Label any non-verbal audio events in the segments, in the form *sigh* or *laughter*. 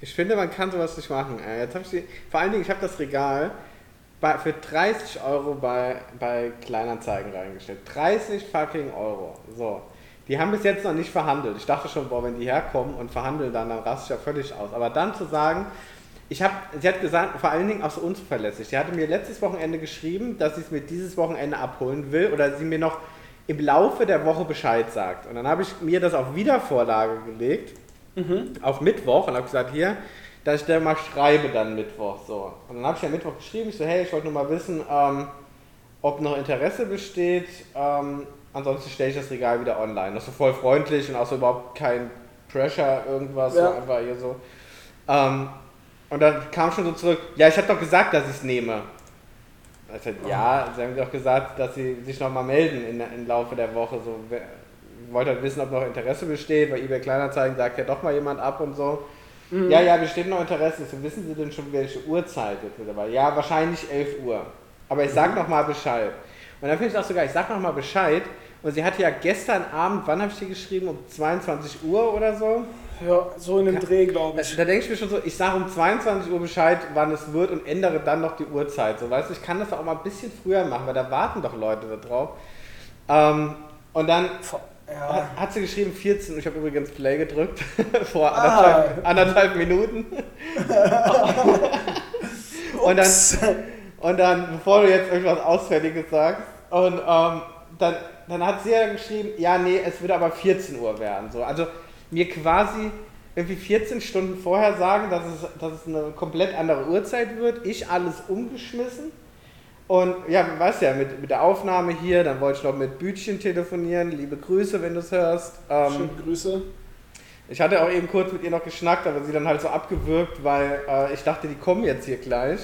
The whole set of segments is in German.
Ich finde, man kann sowas nicht machen. Äh, Jetzt hab ich die, vor allen Dingen, ich habe das Regal bei, für 30 Euro bei, bei Kleinanzeigen reingestellt. 30 fucking Euro. So. Die haben bis jetzt noch nicht verhandelt. Ich dachte schon, boah, wenn die herkommen und verhandeln, dann, dann raste ich ja völlig aus. Aber dann zu sagen, ich habe, sie hat gesagt, vor allen Dingen auch so unzuverlässig. Sie hatte mir letztes Wochenende geschrieben, dass sie es mir dieses Wochenende abholen will oder sie mir noch im Laufe der Woche Bescheid sagt. Und dann habe ich mir das auf Wiedervorlage gelegt, auf Mittwoch, und habe gesagt, hier, dass ich dir mal schreibe dann Mittwoch. So. Und dann habe ich ja Mittwoch geschrieben, ich so, hey, ich wollte nur mal wissen, ähm, ob noch Interesse besteht. Ähm, ansonsten stelle ich das Regal wieder online. Das ist so voll freundlich und auch so überhaupt kein Pressure, irgendwas, Ja. so einfach hier so. Ähm, und dann kam schon so zurück, ja, ich habe doch gesagt, dass ich es nehme. Sagte, ja, sie haben doch gesagt, dass sie sich nochmal melden in, im Laufe der Woche. So, wollte halt wissen, ob noch Interesse besteht, weil eBay Kleinanzeigen sagt ja doch mal jemand ab und so. Ja, ja, besteht noch Interesse. So, wissen Sie denn schon, welche Uhrzeit jetzt dabei? Ja, wahrscheinlich 11 Uhr. Aber ich sag noch mal Bescheid. Und dann finde ich auch sogar, ich sag noch mal Bescheid. Und sie hatte ja gestern Abend, wann habe ich die geschrieben? Um 22 Uhr oder so? Ja, so in dem Dreh, glaube Da, ich. da denke ich mir schon so, ich sage um 22 Uhr Bescheid, wann es wird und ändere dann noch die Uhrzeit. So, weißt du, ich kann das auch mal ein bisschen früher machen, weil da warten doch Leute da drauf. Ähm, und dann Ja. hat, sie geschrieben 14, ich habe übrigens Play gedrückt, *laughs* vor Ah. anderthalb, anderthalb Minuten. *laughs* und, dann, und dann, bevor du jetzt irgendwas Ausfälliges sagst, und ähm, dann, dann hat sie ja geschrieben, ja, nee, es wird aber 14 Uhr werden. So. Also mir quasi irgendwie 14 Stunden vorher sagen, dass es, dass es eine komplett andere Uhrzeit wird, ich alles umgeschmissen. Und ja, weißt ja, mit, mit der Aufnahme hier, dann wollte ich noch mit Bütchen telefonieren. Liebe Grüße, wenn du es hörst. Ähm, Schöne Grüße. ich hatte auch eben kurz mit ihr noch geschnackt, aber sie dann halt so abgewürgt, weil äh, ich dachte, die kommen jetzt hier gleich.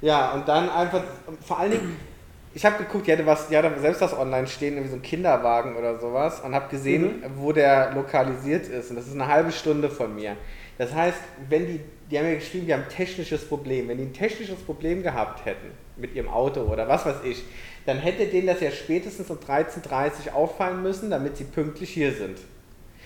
Ja, und dann einfach, vor allen Dingen, ich habe geguckt, die hatte, was, die hatte selbst das online stehen, irgendwie so ein Kinderwagen oder sowas, und habe gesehen, wo der lokalisiert ist. Und das ist eine halbe Stunde von mir. Das heißt, wenn die, die haben ja geschrieben, die haben ein technisches Problem. Wenn die ein technisches Problem gehabt hätten mit ihrem Auto oder was weiß ich, dann hätte denen das ja spätestens um 13.30 Uhr auffallen müssen, damit sie pünktlich hier sind.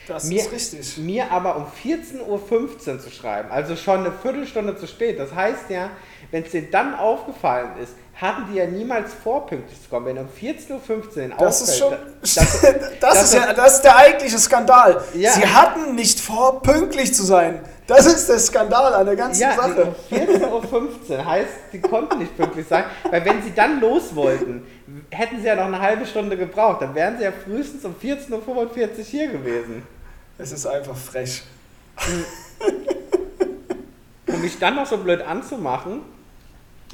Das Mir- ist richtig. Mir aber um 14.15 Uhr zu schreiben, also schon eine Viertelstunde zu spät. Das heißt ja, wenn es denen dann aufgefallen ist, hatten die ja niemals vor, pünktlich zu kommen. Wenn um 14.15 Uhr Das ist schon. *laughs* Das, dass- dass ist ja, das ist der eigentliche Skandal. Ja. Sie hatten nicht vor, pünktlich zu sein. Das ist der Skandal an der ganzen ja, Sache. um 14.15 Uhr heißt, sie konnten nicht pünktlich sein, weil wenn sie dann los wollten, hätten sie ja noch eine halbe Stunde gebraucht. Dann wären sie ja frühestens um 14.45 Uhr hier gewesen. Es ist einfach frech. Um mich dann noch so blöd anzumachen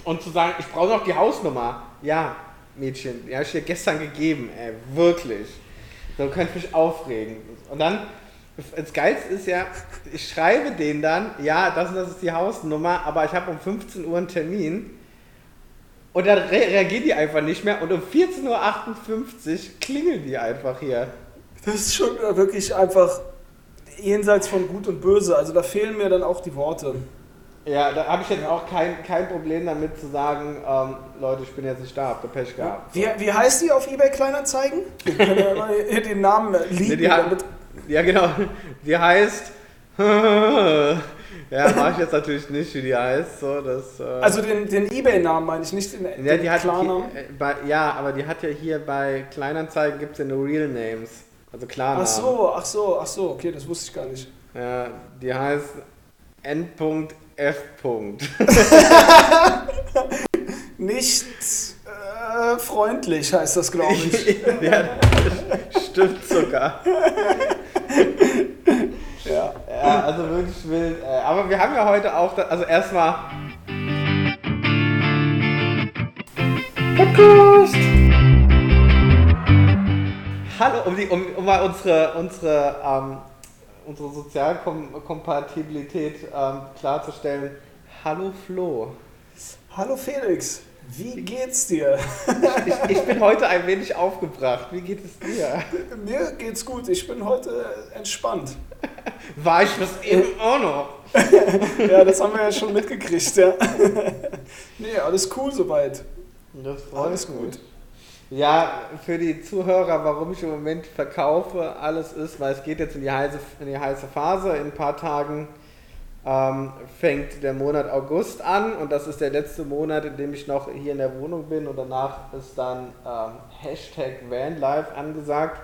und zu sagen, ich brauche noch die Hausnummer. Ja, Mädchen, die habe ich dir gestern gegeben, ey, wirklich. So könnte ich mich aufregen. Und dann, das Geilste ist ja, ich schreibe denen dann, ja, das und das ist die Hausnummer, aber ich habe um 15 Uhr einen Termin. Und dann re reagieren die einfach nicht mehr und um 14.58 Uhr klingeln die einfach hier. Das ist schon wirklich einfach jenseits von Gut und Böse. Also da fehlen mir dann auch die Worte. Ja, da habe ich jetzt auch kein, kein Problem damit zu sagen, ähm, Leute, ich bin jetzt nicht da, habt ihr Pech gehabt. Wie, wie heißt die auf eBay Kleinanzeigen? Wir können ja mal hier den Namen *laughs* Nee, liegen. die hat, damit, ja, genau. Die heißt. *laughs* ja, mache ich jetzt natürlich nicht, wie die heißt. So, das, äh, also den, den eBay-Namen meine ich, nicht den, ja, den die hat Klarnamen. hier, äh, bei, ja, aber die hat ja hier bei Kleinanzeigen gibt es ja nur Real Names. Also Klarnamen. Ach so, ach so, ach so, okay, das wusste ich gar nicht. Ja, die heißt N.F. *laughs* Nicht äh, freundlich heißt das, glaube ich. *laughs* ja, stimmt sogar. ja. Ja, also wirklich wild. äh, Aber wir haben ja heute auch, also erstmal. Podcast! Hallo, um, die, um, um mal unsere, unsere, ähm, unsere Sozialkompatibilität ähm, klarzustellen. Hallo Flo. Hallo Felix, wie geht's dir? Ich, ich bin heute ein wenig aufgebracht. Wie geht es dir? Mir geht's gut, ich bin heute entspannt. War ich das eben auch noch? Ja, das haben wir ja schon mitgekriegt, ja. Nee, alles cool soweit. Alles mich. gut. Ja, für die Zuhörer, warum ich im Moment verkaufe, alles ist, weil es geht jetzt in die heiße, in die heiße Phase. In ein paar Tagen ähm, fängt der Monat August an und das ist der letzte Monat, in dem ich noch hier in der Wohnung bin und danach ist dann ähm, Hashtag Vanlife angesagt.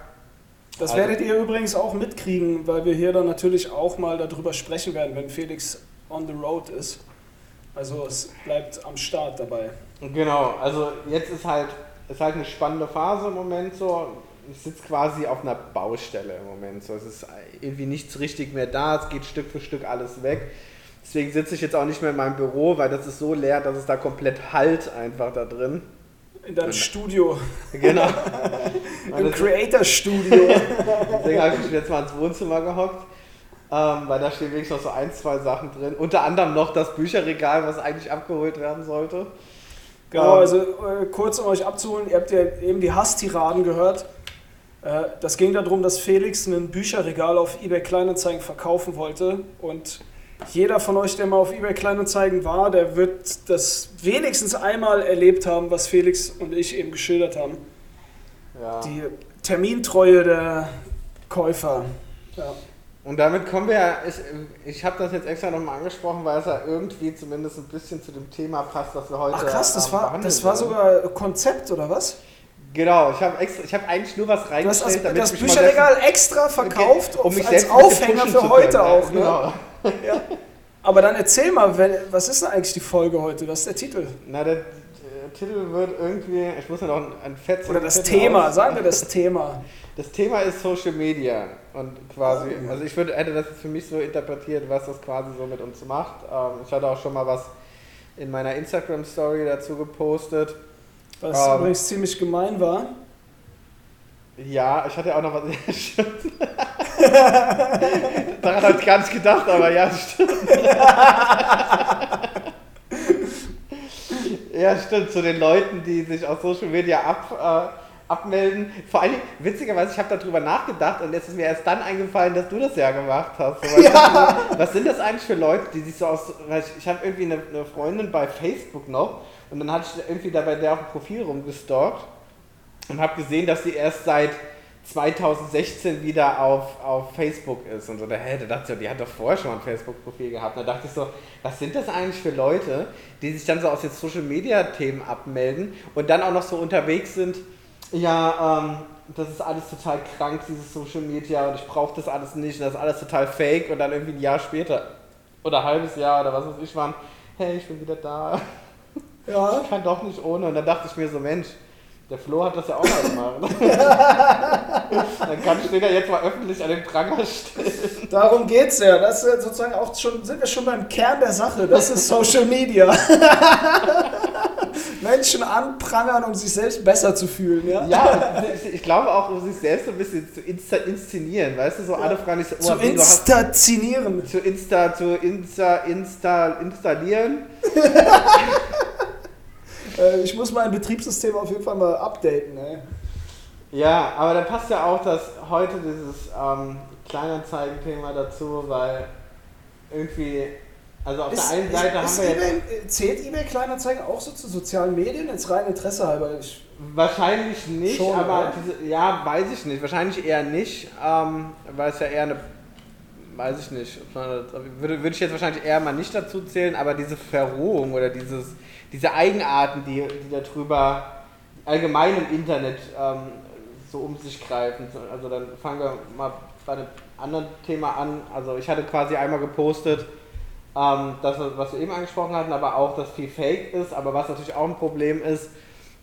Das Also- werdet ihr übrigens auch mitkriegen, weil wir hier dann natürlich auch mal darüber sprechen werden, wenn Felix on the road ist. Also es bleibt am Start dabei. Genau, also jetzt ist halt, ist halt eine spannende Phase im Moment so. Ich sitze quasi auf einer Baustelle im Moment. So. Es ist irgendwie nichts richtig mehr da, es geht Stück für Stück alles weg. Deswegen sitze ich jetzt auch nicht mehr in meinem Büro, weil das ist so leer, dass es da komplett halt einfach da drin. In deinem Studio, Genau. *laughs* Im Creator-Studio. Deswegen habe ich mich jetzt mal ins Wohnzimmer gehockt, ähm, weil da stehen wirklich noch so ein, zwei Sachen drin. Unter anderem noch das Bücherregal, was eigentlich abgeholt werden sollte. Genau, also äh, kurz um euch abzuholen, ihr habt ja eben die Hasstiraden gehört. Äh, das ging darum, dass Felix ein Bücherregal auf eBay Kleinanzeigen verkaufen wollte und jeder von euch, der mal auf eBay Kleinanzeigen war, der wird das wenigstens einmal erlebt haben, was Felix und ich eben geschildert haben. Ja. Die Termintreue der Käufer. Ja. Und damit kommen wir, ich, ich habe das jetzt extra nochmal angesprochen, weil es ja irgendwie zumindest ein bisschen zu dem Thema passt, was wir heute Ach krass, das war, das war sogar Konzept oder was? Genau, ich habe extra, ich habe eigentlich nur was reingestellt, das, damit das ich Bücherregal extra verkauft, um mich als Aufhänger für heute auch. Ne? Genau. Ja. Aber dann erzähl mal, wenn- was ist denn eigentlich die Folge heute? Was ist der Titel? Na, der äh, Titel wird irgendwie, ich muss ja noch ein, ein Fett Oder das Thema, sagen wir das Thema. Das Thema ist Social Media und quasi, also ich würde, hätte das jetzt für mich so interpretiert, was das quasi so mit uns macht. Ähm, ich hatte auch schon mal was in meiner Instagram-Story dazu gepostet. Was Ähm. übrigens ziemlich gemein war. Ja, ich hatte auch noch was. *laughs* Daran habe ich gar nicht gedacht, aber ja, stimmt. *laughs* ja, stimmt. Zu den Leuten, die sich auf Social Media ab, äh, abmelden. Vor allem, witzigerweise, ich habe darüber nachgedacht und jetzt ist mir erst dann eingefallen, dass du das ja gemacht hast. So, mir, was sind das eigentlich für Leute, die sich so aus. Ich, ich habe irgendwie eine, eine Freundin bei Facebook noch und dann hatte ich irgendwie da bei der auf dem Profil rumgestalkt und habe gesehen, dass sie erst seit 2016 wieder auf, auf Facebook ist und so. Da, hä, da dachte ich, so, die hat doch vorher schon mal ein Facebook-Profil gehabt. Da dachte ich so, was sind das eigentlich für Leute, die sich dann so aus den Social-Media-Themen abmelden und dann auch noch so unterwegs sind, ja, ähm, das ist alles total krank, dieses Social Media und ich brauche das alles nicht und das ist alles total fake und dann irgendwie ein Jahr später oder ein halbes Jahr oder was weiß ich waren, hey, ich bin wieder da, *laughs* Ja. ich kann doch nicht ohne und dann dachte ich mir so, Mensch, der Flo hat das ja auch mal gemacht. *laughs* Dann kann ich den ja jetzt mal öffentlich an den Pranger stellen. Darum geht's ja. Das ist sozusagen auch schon, sind wir schon beim Kern der Sache. Das ist Social Media. *laughs* Menschen anprangern, um sich selbst besser zu fühlen, ja? Ja, ich- glaube auch, um sich selbst so ein bisschen zu insta inszenieren, weißt du, so alle fragen sich, Zu oh, wie, du hast instationieren. zu Insta, zu Insta, Insta, installieren. *laughs* Äh, ich muss mein Betriebssystem auf jeden Fall mal updaten. Ey. Ja, aber da passt ja auch das heute dieses ähm, Kleinanzeigen-Thema dazu, weil irgendwie, also auf Ist, der einen Seite ist, haben wir ist jetzt eBay, zählt eBay Kleinanzeigen auch so zu sozialen Medien? Jetzt rein Interesse halber. Ich, wahrscheinlich nicht, Schon, aber diese, ja, weiß ich nicht, wahrscheinlich eher nicht, ähm, weil es ja eher eine, weiß ich nicht, würde, würde ich jetzt wahrscheinlich eher mal nicht dazu zählen, aber diese Verrohung oder dieses, diese Eigenarten, die, die da drüber allgemein im Internet ähm, so um sich greifen. So, Also dann fangen wir mal bei einem anderen Thema an. Also ich hatte quasi einmal gepostet, ähm, das, was wir eben angesprochen hatten, aber auch, dass viel Fake ist. Aber was natürlich auch ein Problem ist,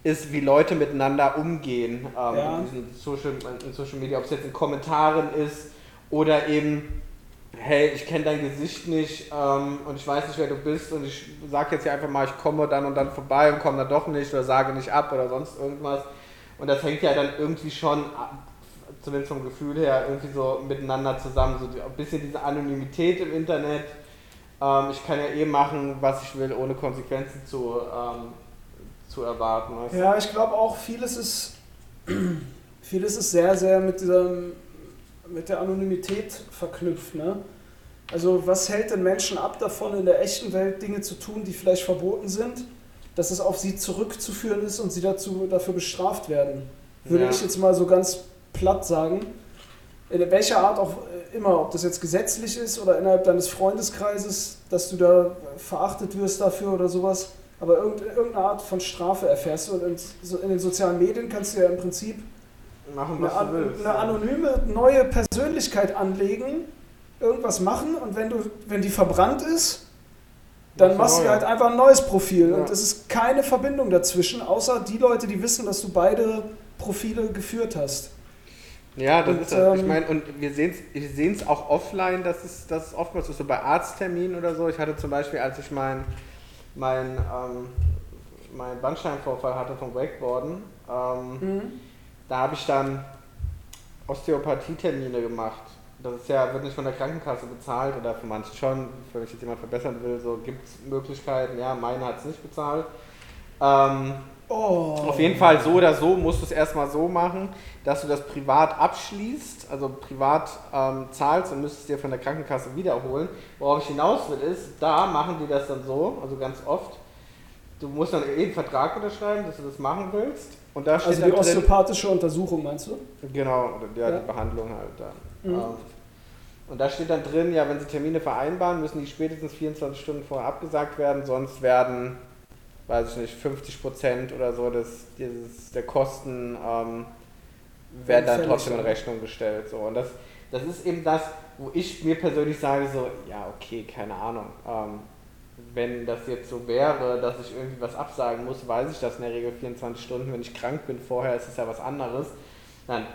ist, wie Leute miteinander umgehen ähm, Ja. in, Social, in Social Media, ob es jetzt in Kommentaren ist oder eben, hey, ich kenne dein Gesicht nicht ähm, und ich weiß nicht, wer du bist und ich sage jetzt hier einfach mal, ich komme dann und dann vorbei und komme dann doch nicht oder sage nicht ab oder sonst irgendwas. Und das hängt ja dann irgendwie schon, zumindest vom Gefühl her, irgendwie so miteinander zusammen. So ein bisschen diese Anonymität im Internet. Ähm, ich kann ja eh machen, was ich will, ohne Konsequenzen zu, ähm, zu erwarten. Weißt? ja, ich glaube auch, vieles ist, *clears throat* vieles ist sehr, sehr mit, dieser, mit der Anonymität verknüpft. Ne? Also was hält den Menschen ab davon, in der echten Welt Dinge zu tun, die vielleicht verboten sind, dass es auf sie zurückzuführen ist und sie dazu, dafür bestraft werden? Würde Ja. ich jetzt mal so ganz platt sagen. In welcher Art auch immer, ob das jetzt gesetzlich ist oder innerhalb deines Freundeskreises, dass du da verachtet wirst dafür oder sowas, aber irgendeine Art von Strafe erfährst. Und in, den sozialen Medien kannst du ja im Prinzip machen, eine, eine anonyme neue Persönlichkeit anlegen, irgendwas machen und wenn, du, wenn die verbrannt ist, dann machst du halt einfach ein neues Profil ja. und es ist keine Verbindung dazwischen, außer die Leute, die wissen, dass du beide Profile geführt hast. Ja, das und, ist das. Ähm, ich meine, und wir sehen es auch offline, dass es, dass es oftmals ist, so bei Arztterminen oder so. Ich hatte zum Beispiel, als ich meinen mein, ähm, mein Bandscheibenvorfall hatte vom Wakeboarden, ähm, mhm. da habe ich dann Osteopathie-Termine gemacht. Das ist ja, wird nicht von der Krankenkasse bezahlt oder für manche schon, wenn ich jetzt jemand verbessern will, so gibt es Möglichkeiten, ja, meine hat es nicht bezahlt. Ähm, oh. Auf jeden Fall so oder so musst du es erstmal so machen, dass du das privat abschließt, also privat ähm, zahlst und müsstest dir von der Krankenkasse wiederholen. Worauf ich hinaus will ist, da machen die das dann so, also ganz oft, du musst dann eh einen Vertrag unterschreiben, dass du das machen willst. Und da steht also die osteopathische drin, Untersuchung meinst du? Genau, ja, ja. die Behandlung halt dann. Mhm. Ähm, und da steht dann drin, ja, wenn Sie Termine vereinbaren, müssen die spätestens 24 Stunden vorher abgesagt werden, sonst werden, weiß ich nicht, 50 Prozent oder so des, dieses, der Kosten ähm, werden dann trotzdem in Rechnung gestellt. So. Und das, das ist eben das, wo ich mir persönlich sage, so, ja, okay, keine Ahnung. Ähm, wenn das jetzt so wäre, dass ich irgendwie was absagen muss, weiß ich das in der Regel 24 Stunden. Wenn ich krank bin vorher, ist es ja was anderes. Dann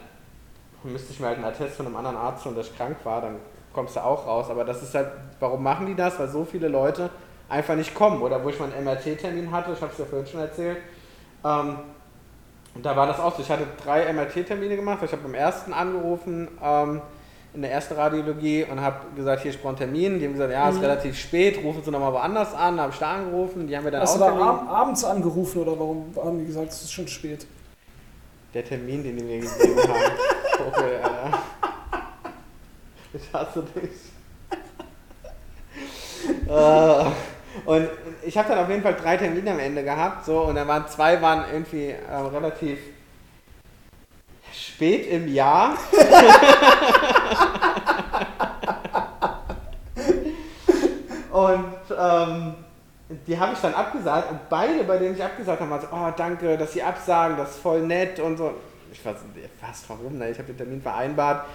müsste ich mir halt einen Attest von einem anderen Arzt holen, dass ich krank war, dann kommst du auch raus. Aber das ist halt, warum machen die das? Weil so viele Leute einfach nicht kommen. Oder wo ich mal einen MRT-Termin hatte, ich habe es ja vorhin schon erzählt, ähm, und da war das auch so. Ich hatte drei MRT-Termine gemacht. Ich habe beim ersten angerufen, ähm, in der ersten Radiologie, und habe gesagt, hier, ich brauche einen Termin. Die haben gesagt, ja, ist mhm. relativ spät, rufen Sie nochmal woanders an. Da habe ich da angerufen. Die haben mir dann Hast auch du da ab abends angerufen oder warum haben die gesagt, es ist schon spät? Der Termin, den die mir gegeben haben. *laughs* Okay, Alter. Ich hasse dich. uh, und ich habe dann auf jeden Fall drei Termine am Ende gehabt, so, und dann waren zwei waren irgendwie äh, relativ spät im Jahr. *laughs* und ähm, die habe ich dann abgesagt und beide, bei denen ich abgesagt habe, waren so, oh danke, dass sie absagen, das ist voll nett und so ich weiß fast warum, ne? ich habe den Termin vereinbart.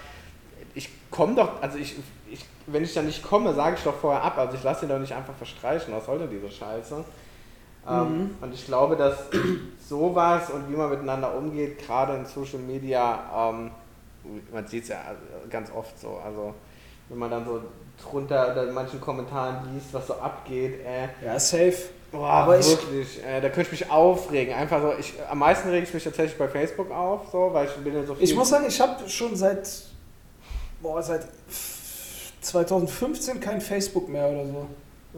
Ich komme doch, also ich, ich, wenn ich dann nicht komme, sage ich doch vorher ab. Also ich lasse ihn doch nicht einfach verstreichen. Was soll denn diese Scheiße? Ähm, mhm. Ähm, und ich glaube, dass *clears throat* sowas und wie man miteinander umgeht, gerade in Social Media, ähm, man sieht es ja ganz oft so. Also wenn man dann so drunter oder in manchen Kommentaren liest, was so abgeht. Äh, ja, safe. Boah, aber wirklich, ich, äh, da könnte ich mich aufregen. Einfach so, ich, am meisten rege ich mich tatsächlich bei Facebook auf, so, weil ich bin ja so viel. Ich muss sagen, ich habe schon seit, boah, seit 2015 kein Facebook mehr oder so.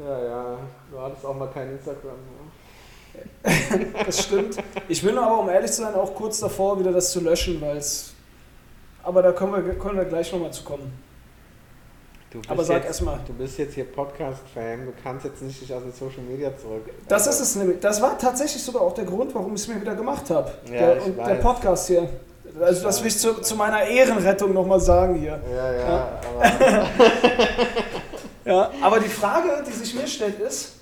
Ja, ja, du hattest auch mal kein Instagram mehr. *laughs* das stimmt. Ich bin aber, um ehrlich zu sein, auch kurz davor, wieder das zu löschen, weil es. Aber da können wir, können wir gleich nochmal zu kommen. Aber sag erstmal. Du bist jetzt hier Podcast-Fan, du kannst jetzt nicht dich aus den Social Media zurück. Das ist es nämlich. Das war tatsächlich sogar auch der Grund, warum ich es mir wieder gemacht habe. Ja, der, und weiß. der Podcast hier. Also das will ich zu, zu meiner Ehrenrettung nochmal sagen hier. Ja, ja. Ja. Aber, *laughs* ja, aber die Frage, die sich mir stellt, ist,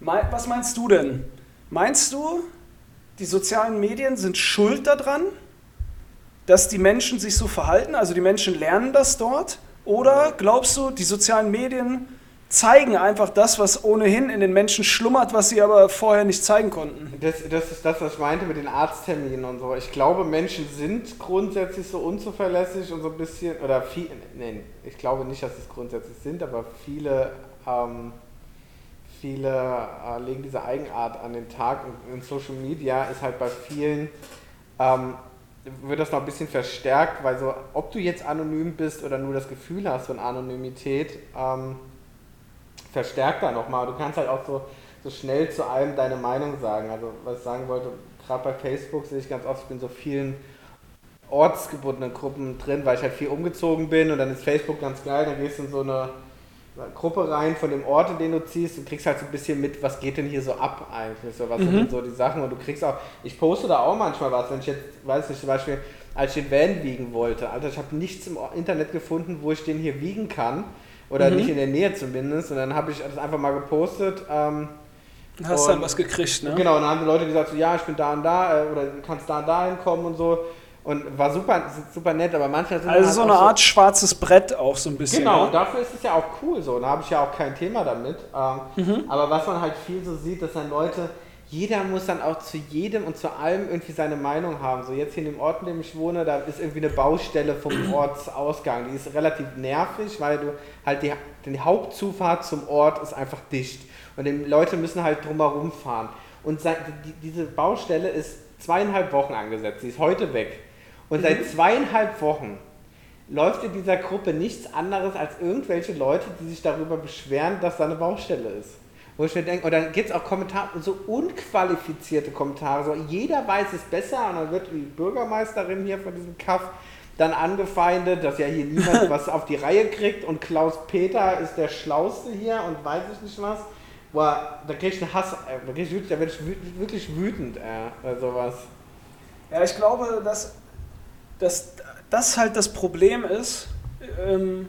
was meinst du denn? Meinst du, die sozialen Medien sind schuld daran, dass die Menschen sich so verhalten? Also die Menschen lernen das dort? Oder glaubst du, die sozialen Medien zeigen einfach das, was ohnehin in den Menschen schlummert, was sie aber vorher nicht zeigen konnten? Das, das ist das, was ich meinte mit den Arztterminen und so. Ich glaube, Menschen sind grundsätzlich so unzuverlässig und so ein bisschen, oder viel, nein, ich glaube nicht, dass es grundsätzlich sind, aber viele, ähm, viele äh, legen diese Eigenart an den Tag und in Social Media ist halt bei vielen ähm, wird das noch ein bisschen verstärkt, weil so, ob du jetzt anonym bist oder nur das Gefühl hast von Anonymität, ähm, verstärkt da nochmal. Du kannst halt auch so, so schnell zu allem deine Meinung sagen. Also was ich sagen wollte, gerade bei Facebook sehe ich ganz oft, ich bin so vielen ortsgebundenen Gruppen drin, weil ich halt viel umgezogen bin und dann ist Facebook ganz geil, dann gehst du in so eine Gruppe rein von dem Ort, in den du ziehst und kriegst halt so ein bisschen mit, was geht denn hier so ab eigentlich, so was mhm. sind so die Sachen und du kriegst auch, ich poste da auch manchmal was, wenn ich jetzt, weiß nicht, zum Beispiel als ich den Van wiegen wollte. Alter, ich habe nichts im Internet gefunden, wo ich den hier wiegen kann. Oder mhm. nicht in der Nähe zumindest. Und dann habe ich das einfach mal gepostet. Ähm, Hast und, dann was gekriegt, ne? Genau, und dann haben die Leute gesagt, so, ja, ich bin da und da, äh, oder du kannst da und da hinkommen und so. Und war super, super nett, aber manchmal sind Also halt so eine Art so, schwarzes Brett auch so ein bisschen. Genau, ja? dafür ist es ja auch cool so. Da habe ich ja auch kein Thema damit. Ähm, mhm. Aber was man halt viel so sieht, dass dann Leute, jeder muss dann auch zu jedem und zu allem irgendwie seine Meinung haben. So jetzt hier in dem Ort, in dem ich wohne, da ist irgendwie eine Baustelle vom *clears throat* Ortsausgang. Die ist relativ nervig, weil du halt die, die Hauptzufahrt zum Ort ist einfach dicht. Und die Leute müssen halt drumherum fahren. Und die, diese Baustelle ist zweieinhalb Wochen angesetzt. Sie ist heute weg. Und seit zweieinhalb Wochen läuft in dieser Gruppe nichts anderes als irgendwelche Leute, die sich darüber beschweren, dass da eine Baustelle ist. Wo ich mir denke, und dann gibt es auch Kommentare, so unqualifizierte Kommentare, so jeder weiß es besser und dann wird die Bürgermeisterin hier von diesem Kaff dann angefeindet, dass ja hier niemand *laughs* was auf die Reihe kriegt und Klaus Peter ist der Schlauste hier und weiß ich nicht was. Boah, da krieg ich einen Hass, äh, da, ich, da werde ich wirklich wütend, äh, sowas. Ja, ich glaube, dass dass das halt das Problem ist, ähm,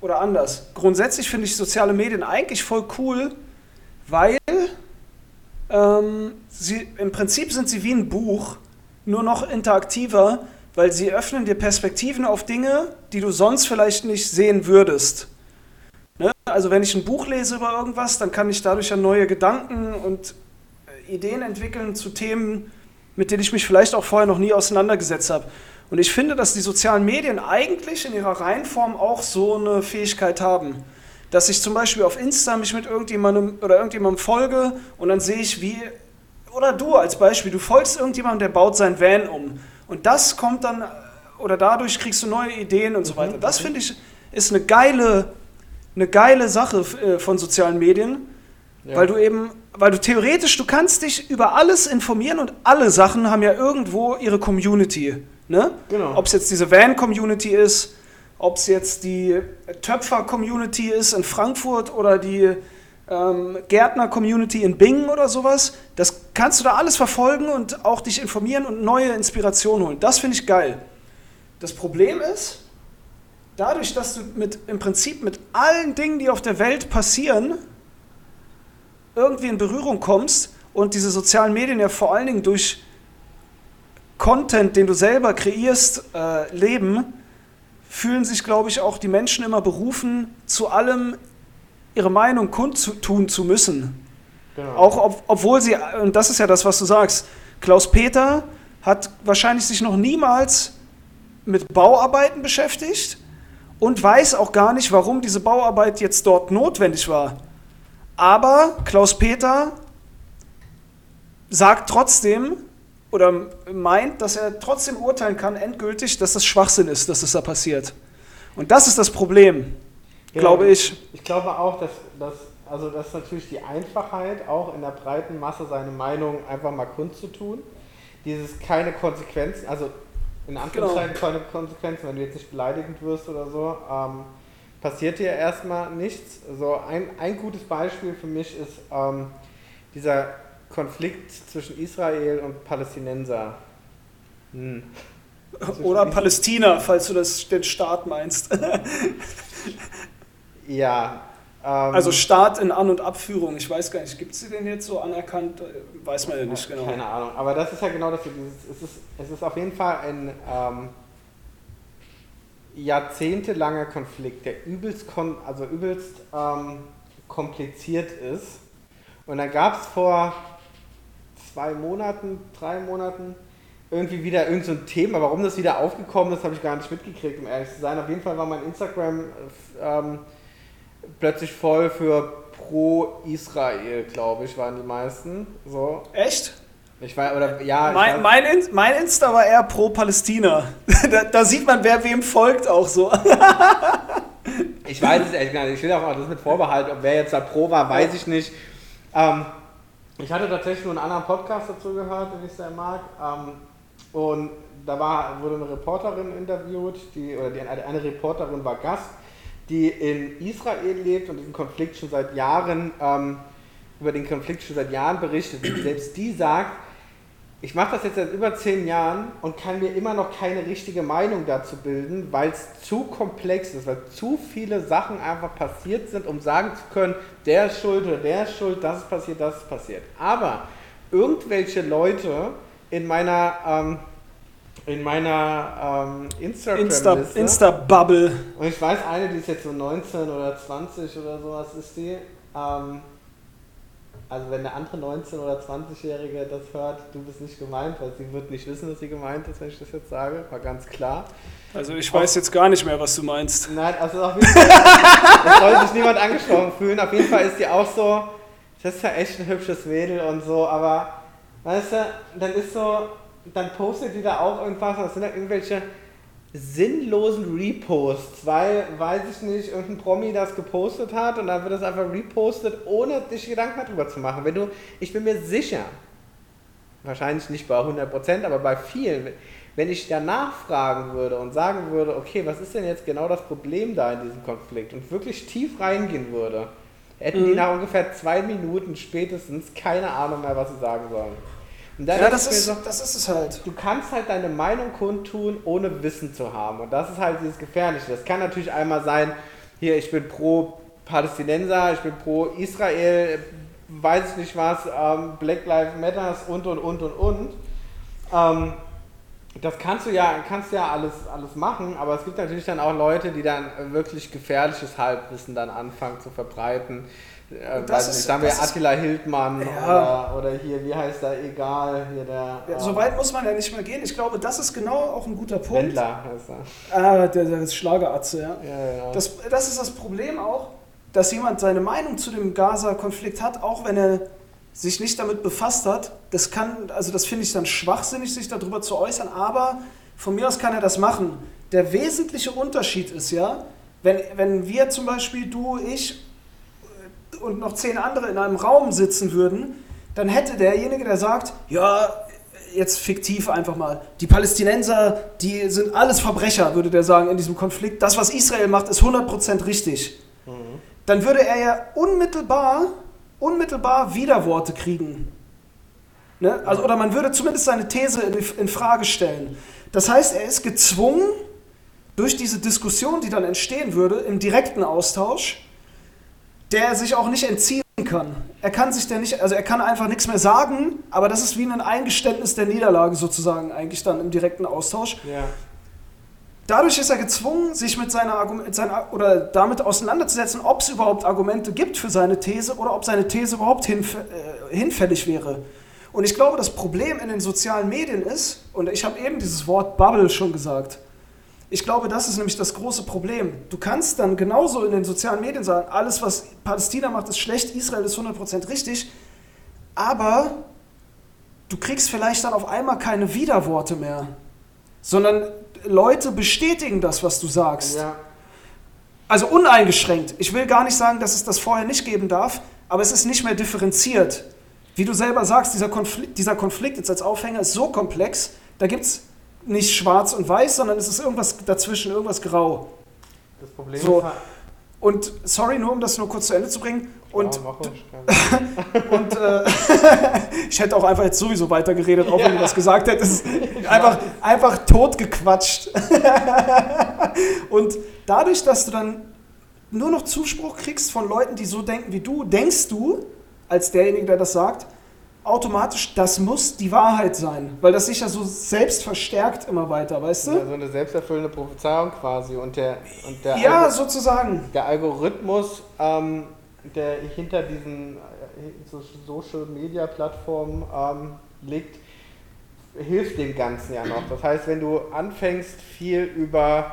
oder anders. Grundsätzlich finde ich soziale Medien eigentlich voll cool, weil ähm, sie, im Prinzip sind sie wie ein Buch, nur noch interaktiver, weil sie öffnen dir Perspektiven auf Dinge, die du sonst vielleicht nicht sehen würdest. Ne? Also wenn ich ein Buch lese über irgendwas, dann kann ich dadurch ja neue Gedanken und äh, Ideen entwickeln zu Themen, mit denen ich mich vielleicht auch vorher noch nie auseinandergesetzt habe. Und ich finde, dass die sozialen Medien eigentlich in ihrer Reihenform auch so eine Fähigkeit haben. Dass ich zum Beispiel auf Insta mich mit irgendjemandem oder irgendjemandem folge und dann sehe ich, wie, oder du als Beispiel, du folgst irgendjemandem, der baut sein Van um. Und das kommt dann, oder dadurch kriegst du neue Ideen und so mhm. weiter. Das finde ich ist eine geile, eine geile Sache äh, von sozialen Medien, ja. weil du eben, weil du theoretisch, du kannst dich über alles informieren und alle Sachen haben ja irgendwo ihre Community. Ne? Genau. Ob es jetzt diese Van-Community ist, ob es jetzt die Töpfer-Community ist in Frankfurt oder die ähm, Gärtner-Community in Bingen oder sowas, das kannst du da alles verfolgen und auch dich informieren und neue Inspirationen holen. Das finde ich geil. Das Problem ist, dadurch, dass du mit, im Prinzip mit allen Dingen, die auf der Welt passieren, irgendwie in Berührung kommst und diese sozialen Medien ja vor allen Dingen durch Content, den du selber kreierst, äh, leben, fühlen sich, glaube ich, auch die Menschen immer berufen, zu allem ihre Meinung kundtun zu müssen. Genau. Auch ob, obwohl sie, und das ist ja das, was du sagst, Klaus Peter hat wahrscheinlich sich noch niemals mit Bauarbeiten beschäftigt und weiß auch gar nicht, warum diese Bauarbeit jetzt dort notwendig war. Aber Klaus Peter sagt trotzdem, oder meint, dass er trotzdem urteilen kann, endgültig, dass das Schwachsinn ist, dass das da passiert. Und das ist das Problem, ja, glaube ich. Ich glaube auch, dass, dass, also dass natürlich die Einfachheit, auch in der breiten Masse seine Meinung einfach mal kundzutun, dieses keine Konsequenzen, also in Anführungszeichen genau. keine Konsequenzen, wenn du jetzt nicht beleidigend wirst oder so, ähm, passiert dir erstmal nichts. So ein, ein gutes Beispiel für mich ist ähm, dieser Konflikt zwischen Israel und Palästinenser. Hm. *laughs* Oder Palästina, falls du das, den Staat meinst. *laughs* ja. Ähm, also Staat in An- und Abführung. Ich weiß gar nicht, gibt es den jetzt so anerkannt? Weiß man ja nicht genau. Keine Ahnung. Aber das ist ja genau das. Es ist, es ist auf jeden Fall ein ähm, jahrzehntelanger Konflikt, der übelst, also übelst ähm, kompliziert ist. Und dann gab es vor zwei Monaten, drei Monaten irgendwie wieder irgendein so Thema. Warum das wieder aufgekommen ist, habe ich gar nicht mitgekriegt, um ehrlich zu sein. Auf jeden Fall war mein Instagram ähm, plötzlich voll für pro-Israel, glaube ich, waren die meisten. So. Echt? Ich war, oder, ja, mein, mein, mein, Insta war eher pro-Palästina. *laughs* da, da, sieht man, wer wem folgt auch so. ich weiß es ehrlich gar nicht. Ich will auch das mit Vorbehalt, ob wer jetzt da pro war, weiß ich nicht. Ähm, ich hatte tatsächlich nur einen anderen Podcast dazu gehört, den ich sehr mag. Ähm, und da war, wurde eine Reporterin interviewt, die, oder die, eine Reporterin war Gast, die in Israel lebt und diesen Konflikt schon seit Jahren, ähm, über den Konflikt schon seit Jahren berichtet. Und selbst die sagt, ich mache das jetzt seit über zehn Jahren und kann mir immer noch keine richtige Meinung dazu bilden, weil es zu komplex ist, weil zu viele Sachen einfach passiert sind, um sagen zu können, der ist schuld oder der ist schuld, das ist passiert, das ist passiert. Aber irgendwelche Leute in meiner ähm, in meiner ähm, Instagram-Liste. Insta-Bubble. Insta und ich weiß, eine, die ist jetzt so 19 oder 20 oder sowas ist die. Ähm, also wenn eine andere 19- oder 20-Jährige das hört, du bist nicht gemeint, weil sie wird nicht wissen, dass sie gemeint ist, wenn ich das jetzt sage, war ganz klar. Also ich weiß jetzt gar nicht mehr, was du meinst. Nein, also auf jeden Fall, *laughs* es soll sich niemand angesprochen fühlen. Auf jeden Fall ist die auch so, das ist ja echt ein hübsches Mädel und so, aber weißt du, dann ist so, dann postet die da auch irgendwas, das sind da irgendwelche sinnlosen Reposts, weil, weiß ich nicht, irgendein Promi das gepostet hat und dann wird das einfach repostet, ohne dich Gedanken darüber zu machen. Wenn du, ich bin mir sicher, wahrscheinlich nicht bei 100%, aber bei vielen, wenn ich danach fragen würde und sagen würde, okay, was ist denn jetzt genau das Problem da in diesem Konflikt und wirklich tief reingehen würde, hätten mhm. die nach ungefähr zwei Minuten spätestens keine Ahnung mehr, was sie sagen sollen. Ja, das ist, so, das ist es halt. Du kannst halt deine Meinung kundtun, ohne Wissen zu haben. Und das ist halt dieses Gefährliche. Das kann natürlich einmal sein, hier, ich bin pro Palästinenser, ich bin pro Israel, weiß ich nicht was, ähm, Black Lives Matters und und und und und. Ähm, das kannst du ja, kannst ja alles, alles machen, aber es gibt natürlich dann auch Leute, die dann wirklich gefährliches Halbwissen dann anfangen zu verbreiten. Äh, das ist, nicht, sagen wir Attila Hildmann ja. oder, oder hier, wie heißt er, egal, hier der. Ja, ähm, so weit muss man ja nicht mehr gehen. Ich glaube, das ist genau auch ein guter Punkt. Wendler heißt er. Ah, der, der ist Schlageratze, ja. ja, ja. Das, das ist das Problem auch, dass jemand seine Meinung zu dem Gaza-Konflikt hat, auch wenn er sich nicht damit befasst hat. Das kann, also das finde ich dann schwachsinnig, sich darüber zu äußern, aber von mir aus kann er das machen. Der wesentliche Unterschied ist ja, wenn, wenn wir zum Beispiel, du, ich und noch zehn andere in einem Raum sitzen würden, dann hätte derjenige, der sagt, ja, jetzt fiktiv einfach mal, die Palästinenser, die sind alles Verbrecher, würde der sagen, in diesem Konflikt. Das, was Israel macht, ist 100% richtig. Mhm. Dann würde er ja unmittelbar, unmittelbar Widerworte kriegen. Ne? Also, oder man würde zumindest seine These in, in Frage stellen. Das heißt, er ist gezwungen, durch diese Diskussion, die dann entstehen würde, im direkten Austausch, der sich auch nicht entziehen kann. Er kann sich der nicht, also er kann einfach nichts mehr sagen, aber das ist wie ein Eingeständnis der Niederlage sozusagen eigentlich dann im direkten Austausch. Ja. Dadurch ist er gezwungen, sich mit seiner, Argument, seiner oder damit auseinanderzusetzen, ob es überhaupt Argumente gibt für seine These oder ob seine These überhaupt hinf äh, hinfällig wäre. Und ich glaube, das Problem in den sozialen Medien ist, und ich habe eben dieses Wort Bubble schon gesagt, ich glaube, das ist nämlich das große Problem. Du kannst dann genauso in den sozialen Medien sagen, alles, was Palästina macht, ist schlecht, Israel ist 100% richtig, aber du kriegst vielleicht dann auf einmal keine Widerworte mehr, sondern Leute bestätigen das, was du sagst. Ja. Also uneingeschränkt. Ich will gar nicht sagen, dass es das vorher nicht geben darf, aber es ist nicht mehr differenziert. Wie du selber sagst, dieser Konflikt, dieser Konflikt jetzt als Aufhänger ist so komplex, da gibt es nicht schwarz und weiß, sondern es ist irgendwas dazwischen, irgendwas grau. Das Problem so. ist halt und sorry, nur um das nur kurz zu Ende zu bringen. Und, ja, und *laughs* äh, *laughs* ich hätte auch einfach jetzt sowieso weitergeredet, auch ja. wenn du das gesagt hättest. *laughs* Einfach, einfach totgequatscht. und dadurch, dass du dann nur noch Zuspruch kriegst von Leuten, die so denken wie du, denkst du, als derjenige, der das sagt, automatisch, das muss die Wahrheit sein, weil das sich ja so selbst verstärkt immer weiter, weißt du? Ja, so eine selbsterfüllende Prophezeiung quasi und der, und der ja, Algo sozusagen. Der Algorithmus, ähm, der hinter diesen äh, Social Media Plattformen ähm, liegt, hilft dem Ganzen ja noch. Das heißt, wenn du anfängst, viel über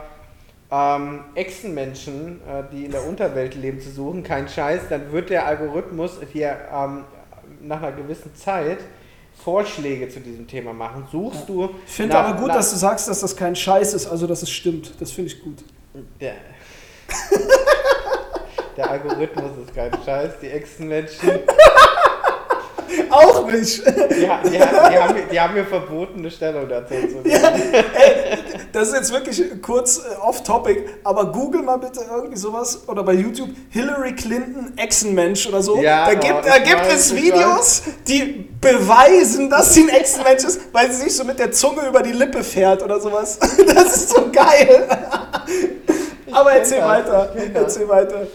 ähm, Echsenmenschen, äh, die in der Unterwelt leben, zu suchen, kein Scheiß, dann wird der Algorithmus dir ähm, nach einer gewissen Zeit Vorschläge zu diesem Thema machen. Suchst du. Ich finde aber gut, dass du sagst, dass das kein Scheiß ist, also dass es stimmt. Das finde ich gut. Der, *laughs* der Algorithmus ist kein Scheiß, die Echsenmenschen. *laughs* *laughs* Auch nicht. Die, die, die, haben, die, haben, mir verboten, eine Stellung dazu zu nehmen. Ja, ey, das ist jetzt wirklich kurz äh, off-topic, aber google mal bitte irgendwie sowas oder bei YouTube Hillary Clinton Echsenmensch oder so. Ja, da gibt, oh, da gibt es Videos, die beweisen, dass sie ein Echsenmensch ist, weil sie sich so mit der Zunge über die Lippe fährt oder sowas. *laughs* Das ist so geil. Aber erzähl das, weiter. Erzähl weiter.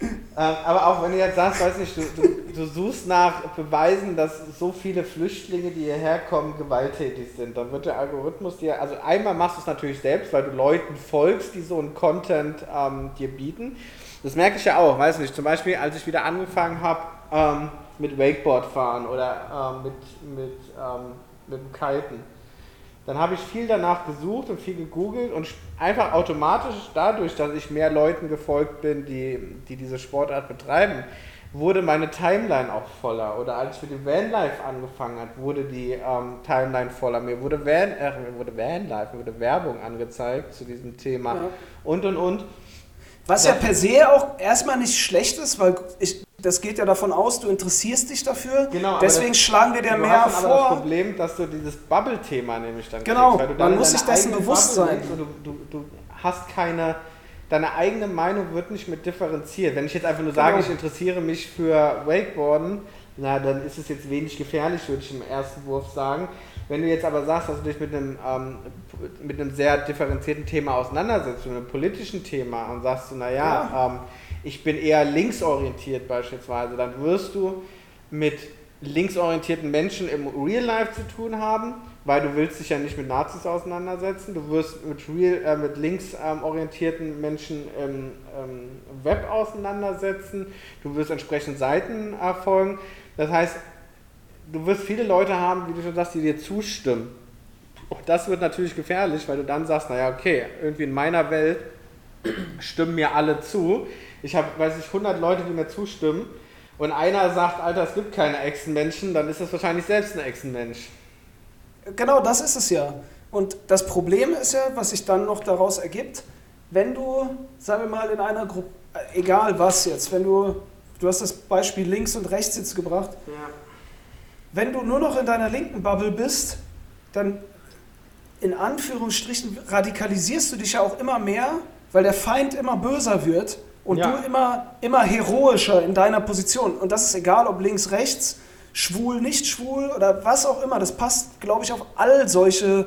Ähm, aber auch wenn du jetzt sagst, weiß nicht, du, du, du, suchst nach Beweisen, dass so viele Flüchtlinge, die hierher kommen, gewalttätig sind, dann wird der Algorithmus dir, also einmal machst du es natürlich selbst, weil du Leuten folgst, die so einen Content ähm, dir bieten. Das merke ich ja auch, weiß nicht, zum Beispiel, als ich wieder angefangen habe ähm, mit Wakeboard fahren oder ähm, mit, mit, ähm, mit dem Kiten dann habe ich viel danach gesucht und viel gegoogelt und einfach automatisch dadurch, dass ich mehr Leuten gefolgt bin, die, die diese Sportart betreiben, wurde meine Timeline auch voller. Oder als ich mit dem Vanlife angefangen hat, wurde die ähm, Timeline voller. Mir wurde, Van, äh, mir wurde Vanlife, mir wurde Werbung angezeigt zu diesem Thema. Ja. Und und und. Was ja per se auch erstmal nicht schlecht ist, weil ich, das geht ja davon aus, du interessierst dich dafür. Genau, Deswegen das, schlagen wir dir mehr hast vor. Das Problem, dass du dieses Bubble-Thema nämlich dann genau, kriegst. Man muss sich dessen bewusst sein. Du, du, du hast keine, deine eigene Meinung wird nicht mit differenziert. Wenn ich jetzt einfach nur sage, genau. ich interessiere mich für Wakeboarden, na, dann ist es jetzt wenig gefährlich, würde ich im ersten Wurf sagen. Wenn du jetzt aber sagst, dass du dich mit einem, ähm, mit einem sehr differenzierten Thema auseinandersetzt, mit einem politischen Thema und sagst du, naja, ja. ähm, ich bin eher linksorientiert beispielsweise, dann wirst du mit linksorientierten Menschen im Real Life zu tun haben, weil du willst dich ja nicht mit Nazis auseinandersetzen, du wirst mit, real, äh, mit linksorientierten Menschen im ähm, Web auseinandersetzen, du wirst entsprechend Seiten erfolgen. Das heißt, du wirst viele Leute haben, wie du schon sagst, die dir zustimmen. Auch das wird natürlich gefährlich, weil du dann sagst, naja, okay, irgendwie in meiner Welt stimmen mir alle zu ich habe, weiß ich, 100 Leute, die mir zustimmen und einer sagt, Alter, es gibt keine Echsenmenschen, dann ist das wahrscheinlich selbst ein Echsenmensch. Genau, das ist es ja. Und das Problem ist ja, was sich dann noch daraus ergibt, wenn du, sagen wir mal, in einer Gruppe, äh, egal was jetzt, wenn du, du hast das Beispiel links und rechts jetzt gebracht, ja. wenn du nur noch in deiner linken Bubble bist, dann in Anführungsstrichen radikalisierst du dich ja auch immer mehr, weil der Feind immer böser wird und ja. du immer, immer heroischer in deiner Position. Und das ist egal, ob links, rechts, schwul, nicht schwul oder was auch immer. Das passt, glaube ich, auf all solche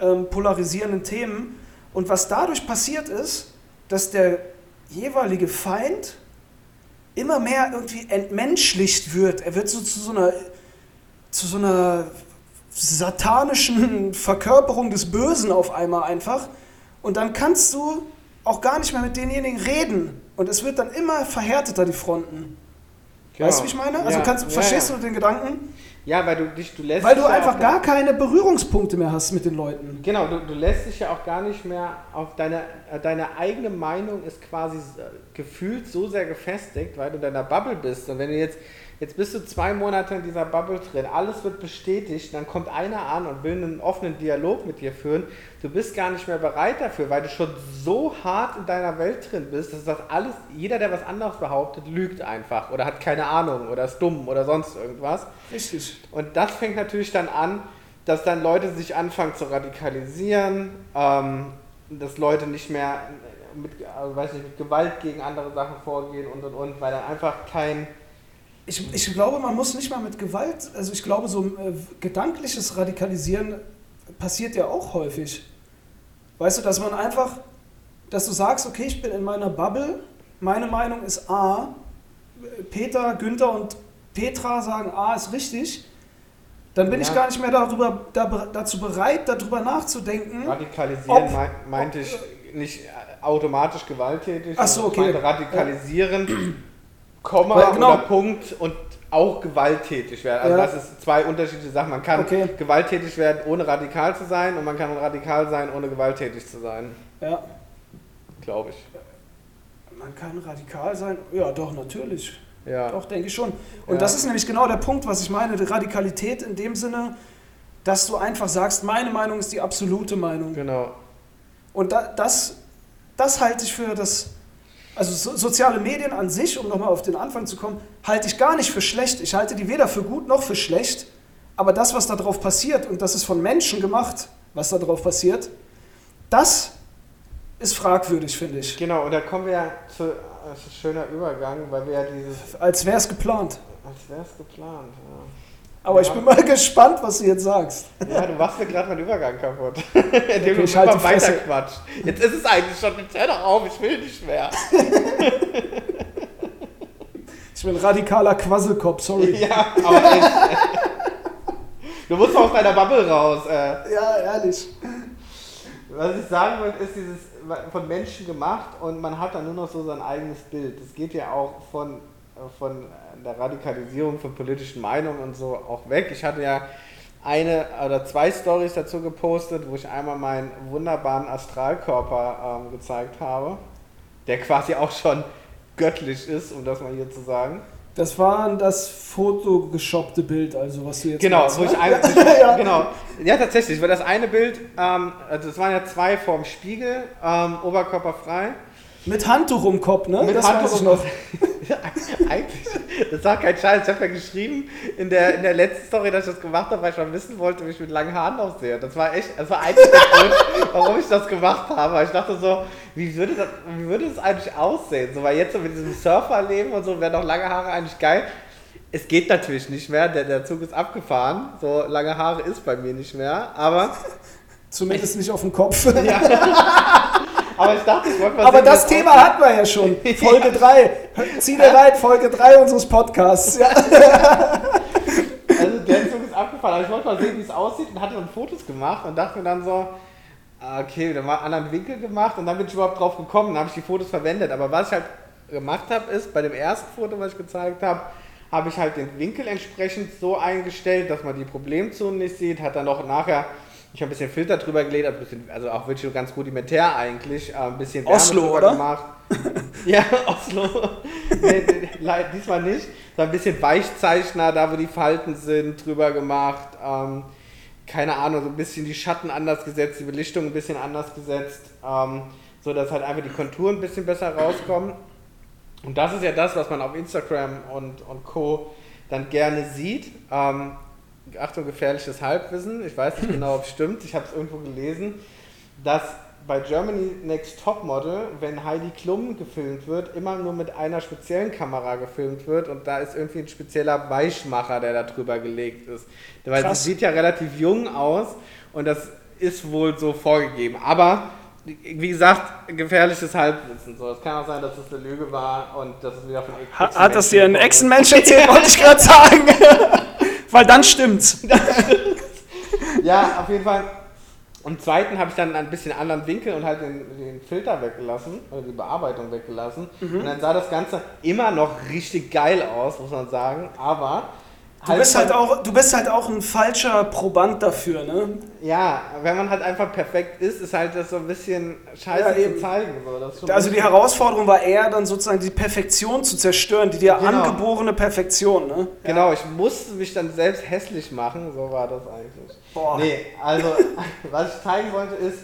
ähm, polarisierenden Themen. Und was dadurch passiert ist, dass der jeweilige Feind immer mehr irgendwie entmenschlicht wird. Er wird so zu so einer, zu so einer satanischen *laughs* Verkörperung des Bösen auf einmal einfach. Und dann kannst du auch gar nicht mehr mit denjenigen reden. Und es wird dann immer verhärteter, die Fronten. Genau. Weißt du, wie ich meine? Also ja. kannst, ja, verstehst ja. du den Gedanken? Ja, weil du dich, du lässt Weil du einfach gar keine Berührungspunkte mehr hast mit den Leuten. Genau, du, du lässt dich ja auch gar nicht mehr auf deine, deine eigene Meinung ist quasi gefühlt so sehr gefestigt, weil du in deiner Bubble bist. Und wenn du jetzt Jetzt bist du zwei Monate in dieser Bubble drin, alles wird bestätigt, dann kommt einer an und will einen offenen Dialog mit dir führen. Du bist gar nicht mehr bereit dafür, weil du schon so hart in deiner Welt drin bist, dass das alles, jeder, der was anderes behauptet, lügt einfach oder hat keine Ahnung oder ist dumm oder sonst irgendwas. Richtig. Und das fängt natürlich dann an, dass dann Leute sich anfangen zu radikalisieren, ähm, dass Leute nicht mehr mit, also weiß nicht, mit Gewalt gegen andere Sachen vorgehen und und und, weil dann einfach kein ich, ich glaube, man muss nicht mal mit Gewalt, also ich glaube, so äh, gedankliches Radikalisieren passiert ja auch häufig. Weißt du, dass man einfach, dass du sagst, okay, ich bin in meiner Bubble, meine Meinung ist A, Peter, Günther und Petra sagen A ist richtig, dann bin ja. ich gar nicht mehr darüber, da, dazu bereit, darüber nachzudenken. Radikalisieren ob, meinte ich nicht automatisch gewalttätig. Ach so, okay. radikalisieren. *clears throat* Komma Weil, genau. oder Punkt und auch gewalttätig werden. Also ja. das ist zwei unterschiedliche Sachen. Man kann okay. gewalttätig werden, ohne radikal zu sein und man kann radikal sein, ohne gewalttätig zu sein. Ja. Glaube ich. Man kann radikal sein, ja doch, natürlich. Ja. Doch, denke ich schon. Und ja. das ist nämlich genau der Punkt, was ich meine. Die Radikalität in dem Sinne, dass du einfach sagst, meine Meinung ist die absolute Meinung. Genau. Und da, das, das halte ich für das also so, soziale Medien an sich, um nochmal auf den Anfang zu kommen, halte ich gar nicht für schlecht. Ich halte die weder für gut noch für schlecht. Aber das, was da drauf passiert, und das ist von Menschen gemacht, was da drauf passiert, das ist fragwürdig, finde ich. Genau, und da kommen wir ja zu das ist ein schöner Übergang, weil wir ja dieses. Als wäre es geplant. Als wäre es geplant, ja. Aber Ja. ich bin mal *laughs* gespannt, was du jetzt sagst. Ja, du machst mir gerade meinen Übergang kaputt. *laughs* Okay, Indem du ich halte immer weiter quatscht. Jetzt ist es eigentlich schon, hör doch auf, ich will nicht mehr. *laughs* Ich bin radikaler Quasselkopf, sorry. Ja, aber. Du musst aus deiner Bubble raus. Äh. Ja, ehrlich. Was ich sagen wollte, ist dieses von Menschen gemacht und man hat dann nur noch so sein eigenes Bild. Das geht ja auch von, von der Radikalisierung von politischen Meinungen und so auch weg. Ich hatte ja eine oder zwei Stories dazu gepostet, wo ich einmal meinen wunderbaren Astralkörper ähm, gezeigt habe, der quasi auch schon göttlich ist, um das mal hier zu sagen. Das war das fotogeshoppte Bild, also was du jetzt Genau, meinst, wo ich ne? ein, *laughs* Ja. genau. Ja, tatsächlich, weil das eine Bild, ähm, also es waren ja zwei vorm Spiegel, ähm, oberkörperfrei. Mit Handtuch um Kopf, ne? Mit das Handtuch weiß ich um noch. Ja, *laughs* Eigentlich, das war kein Scheiß. Ich habe ja geschrieben in der, in der letzten Story, dass ich das gemacht habe, weil ich mal wissen wollte, wie ich mit langen Haaren aussehe. Das war echt, das war eigentlich der Grund, *laughs* warum ich das gemacht habe. Ich dachte so, wie würde das, wie würde das eigentlich aussehen? So, weil jetzt so mit diesem Surferleben und so wären doch lange Haare eigentlich geil. Es geht natürlich nicht mehr, der, der Zug ist abgefahren. So lange Haare ist bei mir nicht mehr. Aber, Zumindest nicht auf dem Kopf. *laughs* aber ich dachte, ich wollte mal Aber das Thema aussieht. hatten wir ja schon. *laughs* Folge 3. Zieh dir rein, Folge 3 unseres Podcasts. Ja. *laughs* Also der Zug ist abgefahren, aber ich wollte mal sehen, wie es aussieht und hatte dann Fotos gemacht und dachte mir dann so, ah, okay, dann mal einen anderen Winkel gemacht und dann bin ich überhaupt drauf gekommen, dann habe ich die Fotos verwendet. Aber was ich halt gemacht habe, ist, bei dem ersten Foto, was ich gezeigt habe, habe ich halt den Winkel entsprechend so eingestellt, dass man die Problemzonen nicht sieht, hat dann noch nachher, ich habe ein bisschen Filter drüber gelegt, also, ein bisschen, also auch wirklich ganz rudimentär eigentlich, äh, ein bisschen Wärme Oslo, oder? gemacht. *laughs* Ja, Oslo. nee, nee, diesmal nicht. So ein bisschen Weichzeichner, da wo die Falten sind, drüber gemacht. Ähm, keine Ahnung, so ein bisschen die Schatten anders gesetzt, die Belichtung ein bisschen anders gesetzt. Ähm, so dass halt einfach die Konturen ein bisschen besser rauskommen. Und das ist ja das, was man auf Instagram und, und Co. dann gerne sieht. Ähm, Achtung, gefährliches Halbwissen. Ich weiß nicht genau, ob es stimmt. Ich habe es irgendwo gelesen, dass bei Germany Next Topmodel, wenn Heidi Klum gefilmt wird, immer nur mit einer speziellen Kamera gefilmt wird und da ist irgendwie ein spezieller Weichmacher, der da drüber gelegt ist. Weil Krass. sie sieht ja relativ jung aus und das ist wohl so vorgegeben. Aber wie gesagt, gefährliches Halbwissen. So, es kann auch sein, dass es eine Lüge war und dass es wieder von Hat, hat das dir ein Echsenmensch erzählt, wollte ich gerade sagen. *laughs* Weil dann stimmt's. *laughs* Ja, auf jeden Fall. Im zweiten habe ich dann ein bisschen anderen Winkel und halt den, den Filter weggelassen, oder die Bearbeitung weggelassen. Mhm. Und dann sah das Ganze immer noch richtig geil aus, muss man sagen. Aber. Du bist halt auch, du bist halt auch ein falscher Proband dafür, ne? Ja, wenn man halt einfach perfekt ist, ist halt das so ein bisschen scheiße Ja, zu zeigen. So. Also die Herausforderung war eher dann sozusagen die Perfektion zu zerstören, die dir Genau. angeborene Perfektion, ne? Genau, ich musste mich dann selbst hässlich machen, so war das eigentlich. Boah. Nee, also *laughs* was ich zeigen wollte ist,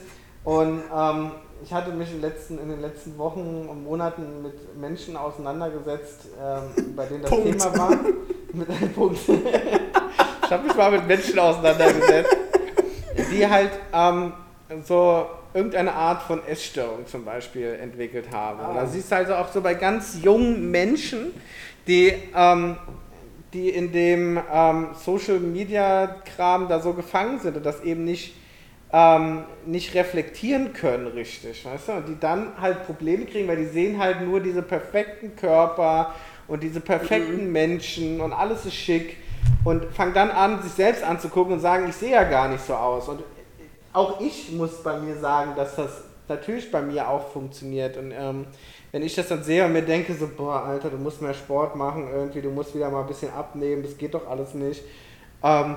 und ähm, ich hatte mich in, letzten, in den letzten Wochen und Monaten mit Menschen auseinandergesetzt, ähm, bei denen das *laughs* Punkt. Thema war. Mit einem Punkt. ich habe mich mal mit Menschen auseinandergesetzt, die halt ähm, so irgendeine Art von Essstörung zum Beispiel entwickelt haben. Und da siehst du also auch so bei ganz jungen Menschen, die ähm, die in dem ähm, Social Media Kram da so gefangen sind und das eben nicht, ähm, nicht reflektieren können richtig, weißt du? Und die dann halt Probleme kriegen, weil die sehen halt nur diese perfekten Körper und diese perfekten Menschen und alles ist schick und fangen dann an, sich selbst anzugucken und sagen, ich sehe ja gar nicht so aus. Und auch ich muss bei mir sagen, dass das natürlich bei mir auch funktioniert. Und ähm, wenn ich das dann sehe und mir denke, so, boah, Alter, du musst mehr Sport machen, irgendwie, du musst wieder mal ein bisschen abnehmen, das geht doch alles nicht. Ähm,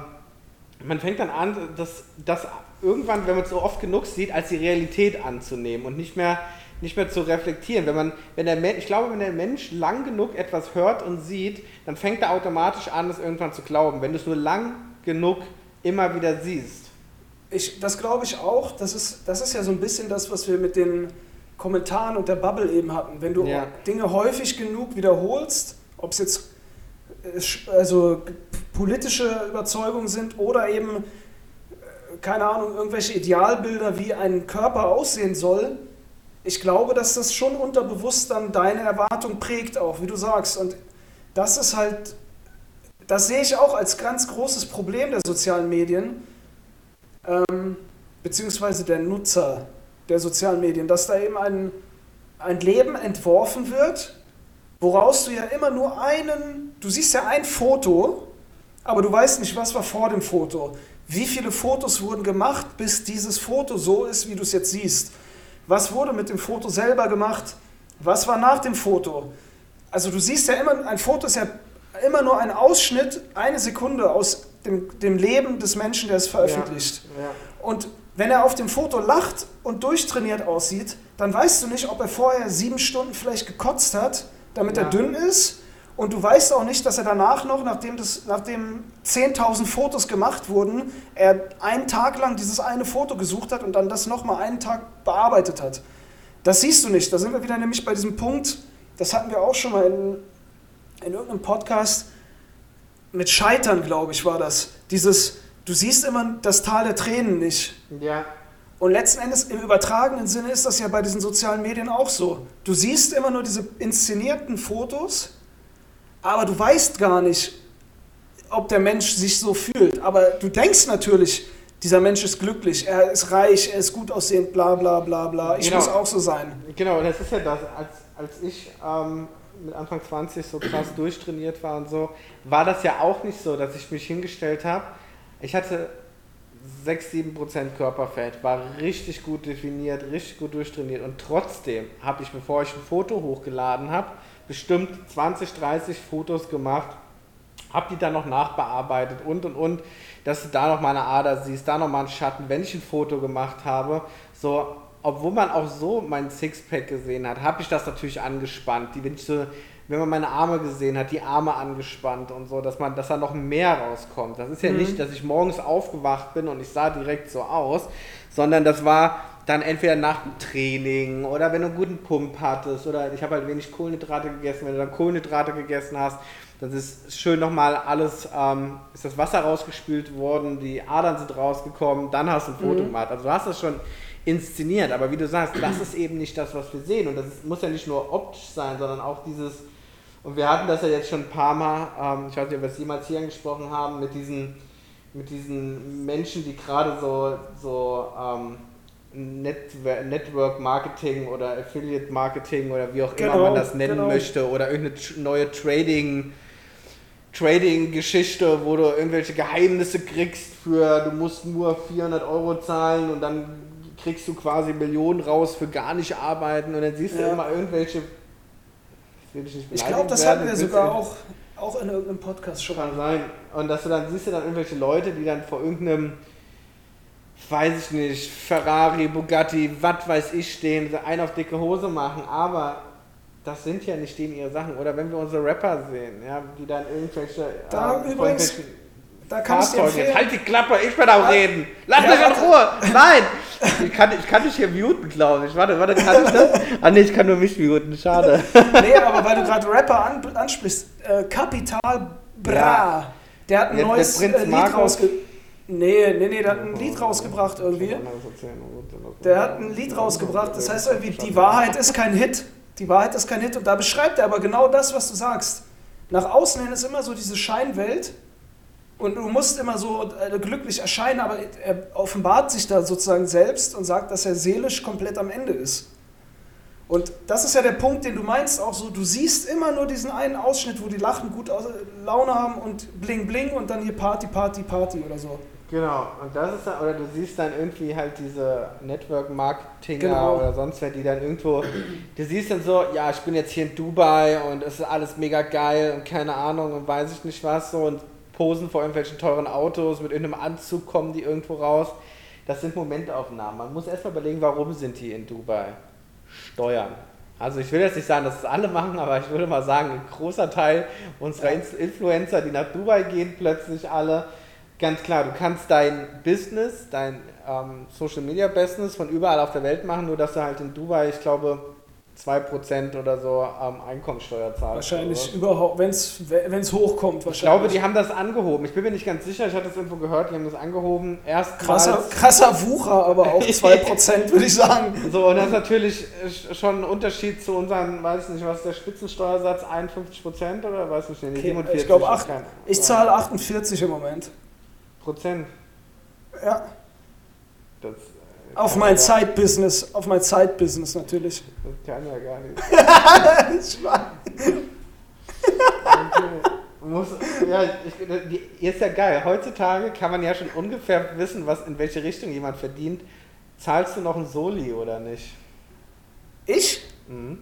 man fängt dann an, das, das irgendwann, wenn man es so oft genug sieht, als die Realität anzunehmen und nicht mehr, nicht mehr zu reflektieren. Wenn man, wenn der Mensch, ich glaube, wenn der Mensch lang genug etwas hört und sieht, dann fängt er automatisch an, es irgendwann zu glauben. Wenn du es nur lang genug immer wieder siehst. Ich, das glaube ich auch. Das ist, das ist ja so ein bisschen das, was wir mit den Kommentaren und der Bubble eben hatten. Wenn du Ja. Dinge häufig genug wiederholst, ob es jetzt äh, also politische Überzeugungen sind oder eben, äh, keine Ahnung, irgendwelche Idealbilder, wie ein Körper aussehen soll, ich glaube, dass das schon unterbewusst dann deine Erwartung prägt auch, wie du sagst. Und das ist halt das sehe ich auch als ganz großes Problem der sozialen Medien, ähm, beziehungsweise der Nutzer der sozialen Medien, dass da eben ein, ein Leben entworfen wird, woraus du ja immer nur einen, du siehst ja ein Foto, aber du weißt nicht, was war vor dem Foto. Wie viele Fotos wurden gemacht, bis dieses Foto so ist, wie du es jetzt siehst? Was wurde mit dem Foto selber gemacht? Was war nach dem Foto? Also du siehst ja immer, ein Foto ist ja immer nur ein Ausschnitt, eine Sekunde aus dem, dem Leben des Menschen, der es veröffentlicht. Ja, ja. Und wenn er auf dem Foto lacht und durchtrainiert aussieht, dann weißt du nicht, ob er vorher sieben Stunden vielleicht gekotzt hat, damit ja. er dünn ist. Und du weißt auch nicht, dass er danach noch, nachdem, das, nachdem 10.000 Fotos gemacht wurden, er einen Tag lang dieses eine Foto gesucht hat und dann das nochmal einen Tag bearbeitet hat. Das siehst du nicht. Da sind wir wieder nämlich bei diesem Punkt, das hatten wir auch schon mal in, in irgendeinem Podcast mit Scheitern, glaube ich, war das. Dieses, du siehst immer das Tal der Tränen nicht. Ja. Und letzten Endes im übertragenen Sinne ist das ja bei diesen sozialen Medien auch so. Du siehst immer nur diese inszenierten Fotos, aber du weißt gar nicht, ob der Mensch sich so fühlt. Aber du denkst natürlich, dieser Mensch ist glücklich, er ist reich, er ist gut aussehend, bla bla bla bla. Ich genau. muss auch so sein. Genau, das ist ja das. Als, als ich ähm, mit Anfang 20 so krass durchtrainiert war und so, war das ja auch nicht so, dass ich mich hingestellt habe. Ich hatte 6, 7 Prozent Körperfett, war richtig gut definiert, richtig gut durchtrainiert und trotzdem habe ich, bevor ich ein Foto hochgeladen habe, bestimmt 20, 30 Fotos gemacht, habe die dann noch nachbearbeitet und und und, dass du da noch mal eine Ader siehst, da noch mal einen Schatten, wenn ich ein Foto gemacht habe, so obwohl man auch so mein Sixpack gesehen hat, habe ich das natürlich angespannt. Die, wenn, ich so, wenn man meine Arme gesehen hat, die Arme angespannt und so, dass man, dass da noch mehr rauskommt. Das ist ja mhm. nicht, dass ich morgens aufgewacht bin und ich sah direkt so aus, sondern das war dann entweder nach dem Training oder wenn du einen guten Pump hattest oder ich habe halt wenig Kohlenhydrate gegessen, wenn du dann Kohlenhydrate gegessen hast, dann ist schön nochmal alles, ähm, ist das Wasser rausgespült worden, die Adern sind rausgekommen, dann hast du ein Foto mhm. gemacht. Also du hast das schon inszeniert. Aber wie du sagst, das ist eben nicht das, was wir sehen. Und das ist, muss ja nicht nur optisch sein, sondern auch dieses, und wir hatten das ja jetzt schon ein paar Mal, ähm, ich weiß nicht, ob wir es jemals hier angesprochen haben, mit diesen, mit diesen Menschen, die gerade so, so ähm, Network Marketing oder Affiliate Marketing oder wie auch genau, immer man das nennen genau. möchte oder irgendeine neue Trading Trading-Geschichte, wo du irgendwelche Geheimnisse kriegst für, du musst nur 400 Euro zahlen und dann kriegst du quasi Millionen raus für gar nicht arbeiten und dann siehst ja. du immer irgendwelche. Ich, ich glaube, das hatten wir sogar auch, auch in irgendeinem Podcast schon. Kann sein. Und dass du dann siehst du dann irgendwelche Leute, die dann vor irgendeinem, weiß ich nicht, Ferrari, Bugatti, was weiß ich stehen, einen auf dicke Hose machen, aber das sind ja nicht denen ihre Sachen. Oder wenn wir unsere Rapper sehen, ja, die dann irgendwelche. Da äh, übrigens, da kann ich dir empfehlen. Halt die Klappe, ich will auch reden. Lass ja, mich in Ruhe. Nein. Ich kann, ich kann dich hier muten, glaube ich. Warte, warte, kann ich das? Ah nee, ich kann nur mich muten, schade. *laughs* Nee, aber weil du gerade Rapper an, ansprichst, äh, Capital Bra, ja. der hat ein Jetzt neues äh, Lied rausgebracht. Nee, nee, nee, der hat ein Lied rausgebracht irgendwie. Der hat ein Lied rausgebracht, das heißt irgendwie, die Wahrheit ist kein Hit. Die Wahrheit ist kein Hit. Und da beschreibt er aber genau das, was du sagst. Nach außen hin ist immer so diese Scheinwelt und du musst immer so äh, glücklich erscheinen, aber er offenbart sich da sozusagen selbst und sagt, dass er seelisch komplett am Ende ist. Und das ist ja der Punkt, den du meinst, auch so, du siehst immer nur diesen einen Ausschnitt, wo die lachen, gut Laune haben und bling bling und dann hier Party, Party, Party oder so. Genau, und das ist dann, oder du siehst dann irgendwie halt diese Network-Marketinger genau. oder sonst wer, die dann irgendwo, du siehst dann so, ja, ich bin jetzt hier in Dubai und es ist alles mega geil und keine Ahnung und weiß ich nicht was so und posen vor irgendwelchen teuren Autos, mit irgendeinem Anzug kommen die irgendwo raus. Das sind Momentaufnahmen. Man muss erstmal überlegen, warum sind die in Dubai? Steuern. Also ich will jetzt nicht sagen, dass es alle machen, aber ich würde mal sagen, ein großer Teil unserer Influencer, die nach Dubai gehen, plötzlich alle. Ganz klar, du kannst dein Business, dein ähm, Social Media Business von überall auf der Welt machen, nur dass du halt in Dubai, ich glaube, 2% oder so ähm, Einkommensteuer zahlst. Wahrscheinlich überhaupt, wenn es hochkommt. Ich glaube, die haben das angehoben. Ich bin mir nicht ganz sicher, ich hatte das irgendwo gehört, die haben das angehoben. Erst krasser, krasser Wucher, aber auch *laughs* 2%, würde ich sagen. So, und das ist natürlich schon ein Unterschied zu unseren, weiß ich nicht, was ist der Spitzensteuersatz, 51% oder weiß ich nicht, okay, 47? Ich glaube, ich zahle 48 im Moment. Prozent? Ja. Das auf mein. Side-Business, auf mein Side-Business natürlich. Das kann ja gar nicht. *laughs* Muss, ja, ich, ist ja geil. Heutzutage kann man ja schon ungefähr wissen, was in welche Richtung jemand verdient. Zahlst du noch ein Soli oder nicht? Ich? Mhm.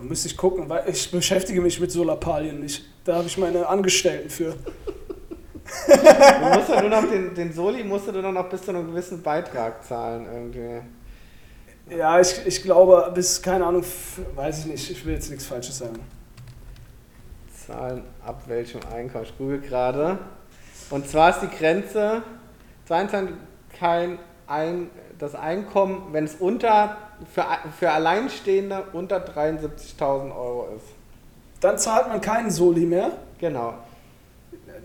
Müsste ich gucken, weil ich beschäftige mich mit Solarpalien nicht. Da habe ich meine Angestellten für du musst ja nur noch den, den Soli musst du nur noch bis zu einem gewissen Beitrag zahlen irgendwie. Ja, ich, ich glaube, bis, keine Ahnung, weiß ich nicht, ich will jetzt nichts Falsches sagen. Zahlen ab welchem Einkommen? Ich google gerade. Und zwar ist die Grenze 22 kein ein, das Einkommen, wenn es unter für, für Alleinstehende unter 73.000 Euro ist. Dann zahlt man keinen Soli mehr. Genau.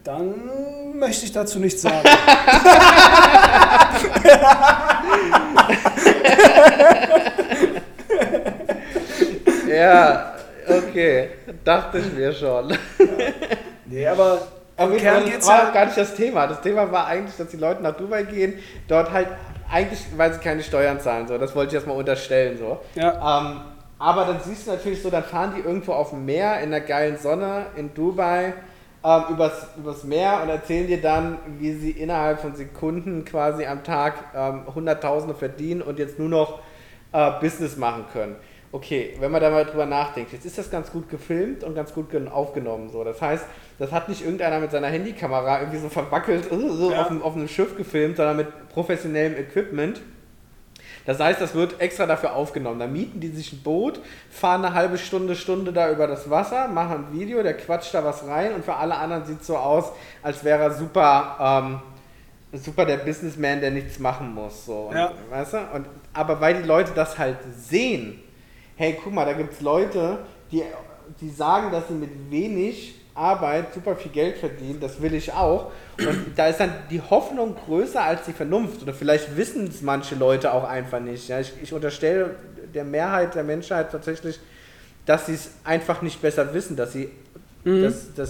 Dann möchte ich dazu nichts sagen. *laughs* ja, okay. Dachte ich mir schon. nee, aber aber im Kern das war ja gar nicht das Thema. Das Thema war eigentlich, dass die Leute nach Dubai gehen, dort halt eigentlich, weil sie keine Steuern zahlen. So, das wollte ich erstmal unterstellen. So. Ja. Ähm, aber dann siehst du natürlich so, dann fahren die irgendwo auf dem Meer in der geilen Sonne in Dubai ähm, übers, übers Meer und erzählen dir dann, wie sie innerhalb von Sekunden quasi am Tag ähm, Hunderttausende verdienen und jetzt nur noch äh, Business machen können. Okay, wenn man da mal drüber nachdenkt, jetzt ist das ganz gut gefilmt und ganz gut aufgenommen. So. Das heißt, das hat nicht irgendeiner mit seiner Handykamera irgendwie so verwackelt so *laughs* ja. auf, auf einem Schiff gefilmt, sondern mit professionellem Equipment. Das heißt, das wird extra dafür aufgenommen. Da mieten die sich ein Boot, fahren eine halbe Stunde, Stunde da über das Wasser, machen ein Video, der quatscht da was rein und für alle anderen sieht es so aus, als wäre er super, ähm, super der Businessman, der nichts machen muss. So. Und, ja. weißt du? Und, aber weil die Leute das halt sehen, hey, guck mal, da gibt es Leute, die, die sagen, dass sie mit wenig Arbeit super viel Geld verdienen, das will ich auch. Und da ist dann die Hoffnung größer als die Vernunft. Oder vielleicht wissen es manche Leute auch einfach nicht. Ja, ich, ich unterstelle der Mehrheit der Menschheit tatsächlich, dass sie es einfach nicht besser wissen, dass sie mhm. das, das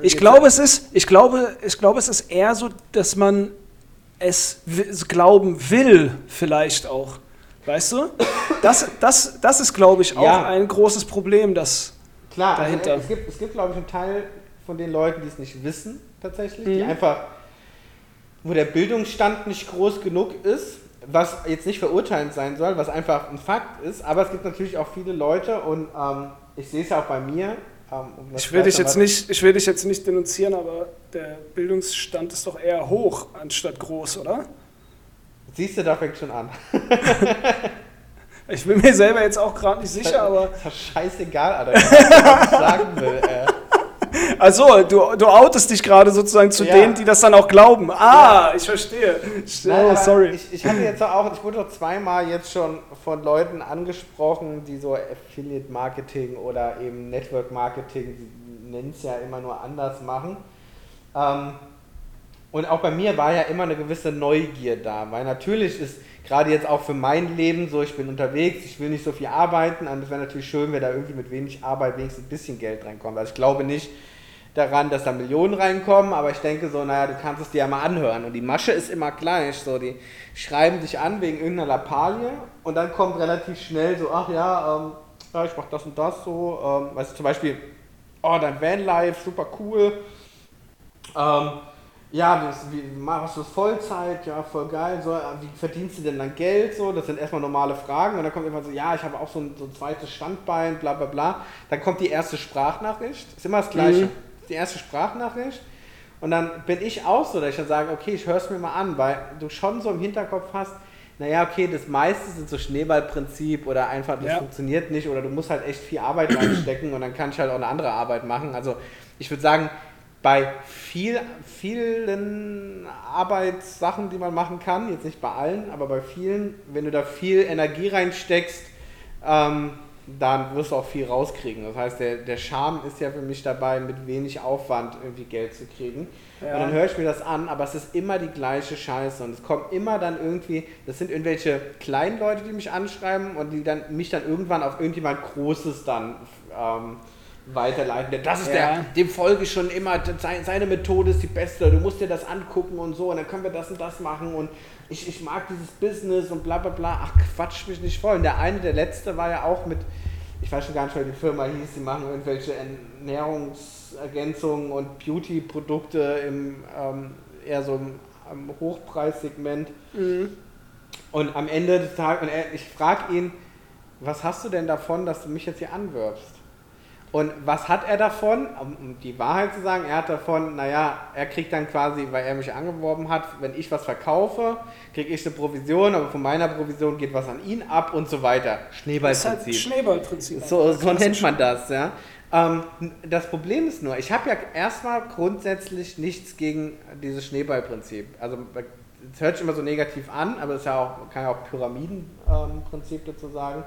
äh, ich glaube, es ist, ich glaube, ich glaube, es ist eher so, dass man es glauben will, vielleicht auch. Weißt du? Das, das, das ist, glaube ich, auch ja. ein großes Problem, das Klar, also, dahinter. Also, es gibt, es gibt, glaube ich, einen Teil von den Leuten, die es nicht wissen, tatsächlich, mhm. die einfach, wo der Bildungsstand nicht groß genug ist, was jetzt nicht verurteilend sein soll, was einfach ein Fakt ist, aber es gibt natürlich auch viele Leute und ähm, ich sehe es ja auch bei mir. Ähm, um ich, will dich jetzt nicht, ich will dich jetzt nicht denunzieren, aber der Bildungsstand ist doch eher hoch anstatt groß, oder? Siehst du, da fängt schon an. *laughs* ich bin mir selber jetzt auch gerade nicht sicher, aber. Ist doch scheißegal, Alter, was ich sagen will. Äh. Also, du, du outest dich gerade sozusagen zu ja. denen, die das dann auch glauben. Ah, ja. ich verstehe. Nein, oh, sorry. Ich, ich hatte jetzt auch, ich wurde doch zweimal jetzt schon von Leuten angesprochen, die so Affiliate Marketing oder eben Network Marketing, die nennen es ja immer nur anders machen. Ähm, und auch bei mir war ja immer eine gewisse Neugier da, weil natürlich ist gerade jetzt auch für mein Leben so, ich bin unterwegs, ich will nicht so viel arbeiten und es wäre natürlich schön, wenn da irgendwie mit wenig Arbeit wenigstens ein bisschen Geld reinkommt. Also ich glaube nicht daran, dass da Millionen reinkommen, aber ich denke so, naja, du kannst es dir ja mal anhören und die Masche ist immer gleich, so, die schreiben dich an wegen irgendeiner Lappalie und dann kommt relativ schnell so, ach ja, ähm, ja ich mach das und das so, ähm, weißt du, zum Beispiel, oh, dein Vanlife, super cool, ähm, ja, das, wie, machst du das Vollzeit? Ja, voll geil. So, wie verdienst du denn dann Geld? So, das sind erstmal normale Fragen. Und dann kommt immer so, ja, ich habe auch so ein, so ein zweites Standbein, bla bla bla. Dann kommt die erste Sprachnachricht. Ist immer das Gleiche. Mhm. Die erste Sprachnachricht. Und dann bin ich auch so, dass ich dann sage, okay, ich höre es mir mal an, weil du schon so im Hinterkopf hast, naja, okay, das meiste sind so Schneeballprinzip oder einfach, das ja. funktioniert nicht oder du musst halt echt viel Arbeit reinstecken und dann kann ich halt auch eine andere Arbeit machen. Also ich würde sagen, bei viel, vielen Arbeitssachen, die man machen kann, jetzt nicht bei allen, aber bei vielen, wenn du da viel Energie reinsteckst, ähm, dann wirst du auch viel rauskriegen. Das heißt, der, der Charme ist ja für mich dabei, mit wenig Aufwand irgendwie Geld zu kriegen. Ja. Und dann höre ich mir das an, aber es ist immer die gleiche Scheiße. Und es kommt immer dann irgendwie, das sind irgendwelche kleinen Leute, die mich anschreiben und die dann mich dann irgendwann auf irgendjemand Großes dann ähm, weiterleiten. Das ist ja. der, dem folge ich schon immer, seine Methode ist die beste, du musst dir das angucken und so und dann können wir das und das machen und ich, ich mag dieses Business und bla bla bla. Ach, quatsch mich nicht voll. Und der eine, der letzte war ja auch mit, ich weiß schon gar nicht, wie die Firma hieß, die machen irgendwelche Ernährungsergänzungen und Beauty-Produkte im ähm, eher so im, im Hochpreissegment. Mhm. Und am Ende des Tages, und er, ich frage ihn, was hast du denn davon, dass du mich jetzt hier anwirbst? Und was hat er davon? Um die Wahrheit zu sagen, er hat davon, naja, er kriegt dann quasi, weil er mich angeworben hat, wenn ich was verkaufe, kriege ich eine Provision, aber von meiner Provision geht was an ihn ab und so weiter. Schneeballprinzip. Das ist halt Schneeballprinzip. So, so nennt man das, ja. Ähm, das Problem ist nur, ich habe ja erstmal grundsätzlich nichts gegen dieses Schneeballprinzip. Also es hört sich immer so negativ an, aber es ja auch, kann ja auch Pyramidenprinzip ähm, dazu sagen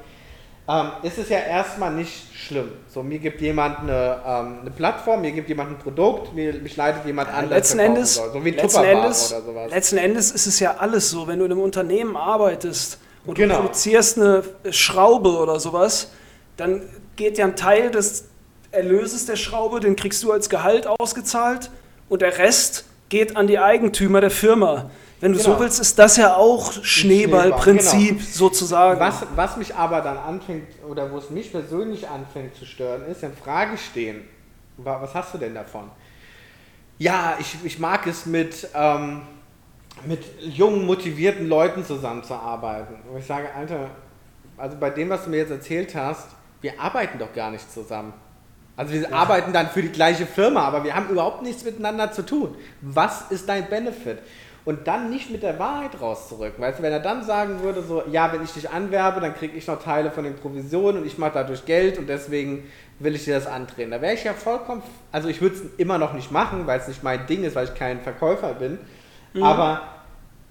ähm, ist es ja erstmal nicht schlimm. So, mir gibt jemand eine, ähm, eine Plattform, mir gibt jemand ein Produkt, mir, mich leitet jemand an, letzten Endes, soll. so wie letzten Endes, oder sowas. Letzten Endes ist es ja alles so, wenn du in einem Unternehmen arbeitest und genau. du produzierst eine Schraube oder sowas, dann geht ja ein Teil des Erlöses der Schraube, den kriegst du als Gehalt ausgezahlt und der Rest geht an die Eigentümer der Firma. Wenn du genau. so willst, ist das ja auch Schneeballprinzip genau. sozusagen. Was, was mich aber dann anfängt, oder wo es mich persönlich anfängt zu stören, ist in Frage stehen. Was hast du denn davon? Ja, ich, ich mag es mit, ähm, mit jungen, motivierten Leuten zusammenzuarbeiten. Und ich sage, Alter, also bei dem, was du mir jetzt erzählt hast, wir arbeiten doch gar nicht zusammen. Also wir ja. arbeiten dann für die gleiche Firma, aber wir haben überhaupt nichts miteinander zu tun. Was ist dein Benefit? und dann nicht mit der Wahrheit rauszurücken. Weißt du, wenn er dann sagen würde, so, ja, wenn ich dich anwerbe, dann kriege ich noch Teile von den Provisionen und ich mache dadurch Geld und deswegen will ich dir das andrehen. Da wäre ich ja vollkommen, also ich würde es immer noch nicht machen, weil es nicht mein Ding ist, weil ich kein Verkäufer bin, mhm. aber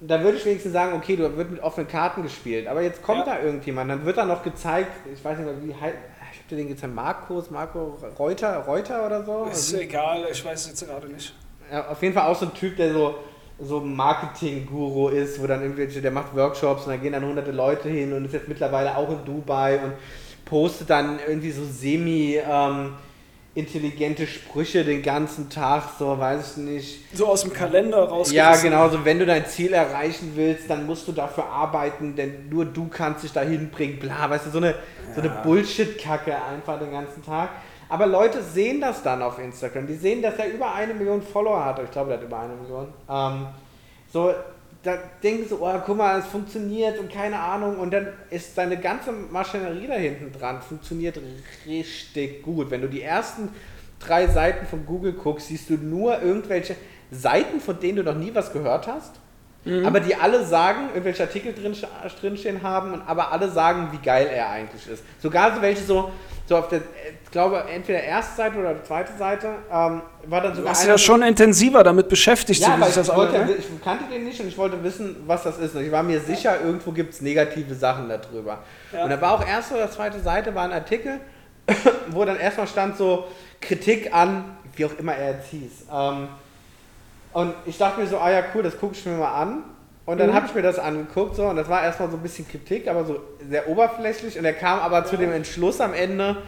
da würde ich wenigstens sagen, okay, du wird mit offenen Karten gespielt, aber jetzt kommt ja. da irgendjemand, dann wird da noch gezeigt, ich weiß nicht mehr, wie halt, ich habe dir den gezeigt, Markus, Marco Reuter, Reuter oder so? Ist egal, ich weiß es jetzt gerade nicht. Ja, auf jeden Fall auch so ein Typ, der so so ein Marketing-Guru ist, wo dann irgendwelche, der macht Workshops und da gehen dann hunderte Leute hin und ist jetzt mittlerweile auch in Dubai und postet dann irgendwie so semi ähm, intelligente Sprüche den ganzen Tag, so weiß ich nicht. So aus dem Kalender raus. Ja, genau, so wenn du dein Ziel erreichen willst, dann musst du dafür arbeiten, denn nur du kannst dich dahin bringen, bla, weißt du, so eine, ja. so eine Bullshit-Kacke einfach den ganzen Tag. Aber Leute sehen das dann auf Instagram. Die sehen, dass er über eine Million Follower hat. Ich glaube, er hat über eine Million. Ähm, so, da denken sie, oh, guck mal, es funktioniert und keine Ahnung. Und dann ist seine ganze Maschinerie da hinten dran, funktioniert richtig gut. Wenn du die ersten drei Seiten von Google guckst, siehst du nur irgendwelche Seiten, von denen du noch nie was gehört hast. Mhm. Aber die alle sagen, irgendwelche Artikel drin, drinstehen haben, aber alle sagen, wie geil er eigentlich ist. Sogar so welche so, so auf der, ich glaube, entweder erste Seite oder zweite Seite, ähm, war dann sogar. Du warst ja schon intensiver damit beschäftigt, ja, so wie ich, das wollte, ne? ich kannte den nicht und ich wollte wissen, was das ist. Und ich war mir sicher, irgendwo gibt es negative Sachen darüber. Ja. Und da war auch erste oder zweite Seite war ein Artikel, *clears throat* wo dann erstmal stand so Kritik an, wie auch immer er jetzt hieß. Ähm, und ich dachte mir so, ah ja, cool, das gucke ich mir mal an. Und dann mhm. habe ich mir das angeguckt so und das war erstmal so ein bisschen Kritik, aber so sehr oberflächlich und er kam aber ja. zu dem Entschluss am Ende,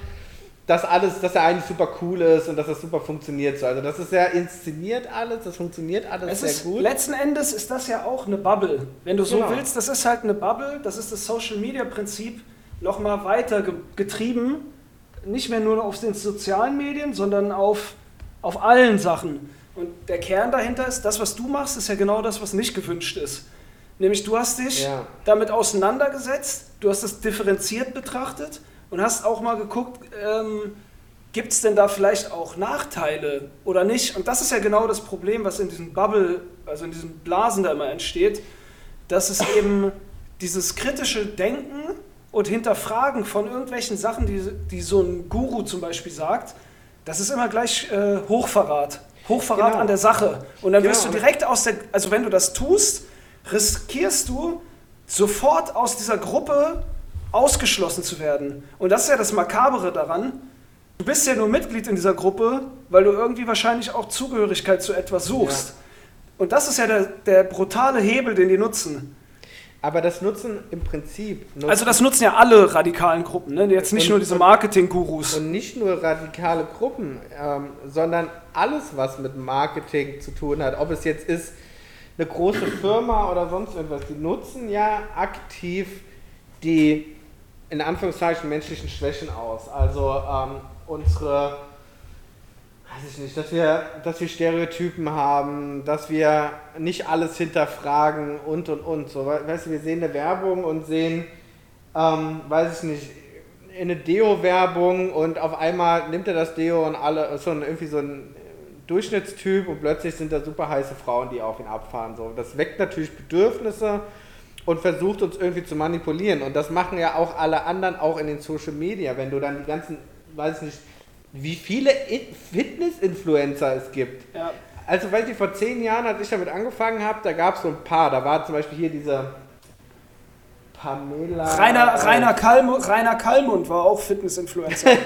dass alles, dass er eigentlich super cool ist und dass das super funktioniert. So. Also das ist sehr inszeniert alles, das funktioniert alles es sehr ist, gut. Letzten Endes ist das ja auch eine Bubble. Wenn du so genau. willst, das ist halt eine Bubble, das ist das Social Media Prinzip nochmal weiter getrieben. Nicht mehr nur auf den sozialen Medien, sondern auf, auf allen Sachen. Und der Kern dahinter ist, das, was du machst, ist ja genau das, was nicht gewünscht ist. Nämlich du hast dich ja. damit auseinandergesetzt, du hast es differenziert betrachtet und hast auch mal geguckt, ähm, gibt es denn da vielleicht auch Nachteile oder nicht? Und das ist ja genau das Problem, was in diesem Bubble, also in diesen Blasen da immer entsteht, dass es *laughs* eben dieses kritische Denken und Hinterfragen von irgendwelchen Sachen, die, die so ein Guru zum Beispiel sagt, das ist immer gleich äh, Hochverrat. Hochverrat Genau. an der Sache. Und dann wirst Genau, du direkt aus der, also wenn du das tust, riskierst du sofort aus dieser Gruppe ausgeschlossen zu werden. Und das ist ja das Makabere daran. Du bist ja nur Mitglied in dieser Gruppe, weil du irgendwie wahrscheinlich auch Zugehörigkeit zu etwas suchst. Und das ist ja der, der brutale Hebel, den die nutzen. Aber das nutzen im Prinzip. Nutzen Also das nutzen ja alle radikalen Gruppen, ne? jetzt nicht Und- nur diese Marketing-Gurus. Und nicht nur radikale Gruppen, ähm, sondern alles, was mit Marketing zu tun hat. Ob es jetzt ist eine große Firma oder sonst irgendwas. Die nutzen ja aktiv die, in Anführungszeichen, menschlichen Schwächen aus. Also ähm, unsere, weiß ich nicht, dass wir, dass wir Stereotypen haben, dass wir nicht alles hinterfragen und und und. So, we- weißt du, wir sehen eine Werbung und sehen, ähm, weiß ich nicht, eine Deo-Werbung und auf einmal nimmt er das Deo und alle, ein, irgendwie so ein Durchschnittstyp und plötzlich sind da super heiße Frauen, die auf ihn abfahren. So. Das weckt natürlich Bedürfnisse und versucht uns irgendwie zu manipulieren. Und das machen ja auch alle anderen, auch in den Social Media. Wenn du dann die ganzen, weiß ich nicht, wie viele In- Fitness-Influencer es gibt. Ja. Also, weiß ich, vor zehn Jahren, als ich damit angefangen habe, da gab es so ein paar. Da war zum Beispiel hier diese Pamela. Rainer, Rainer, Kallmund, Rainer Kallmund war auch Fitness-Influencer. *laughs*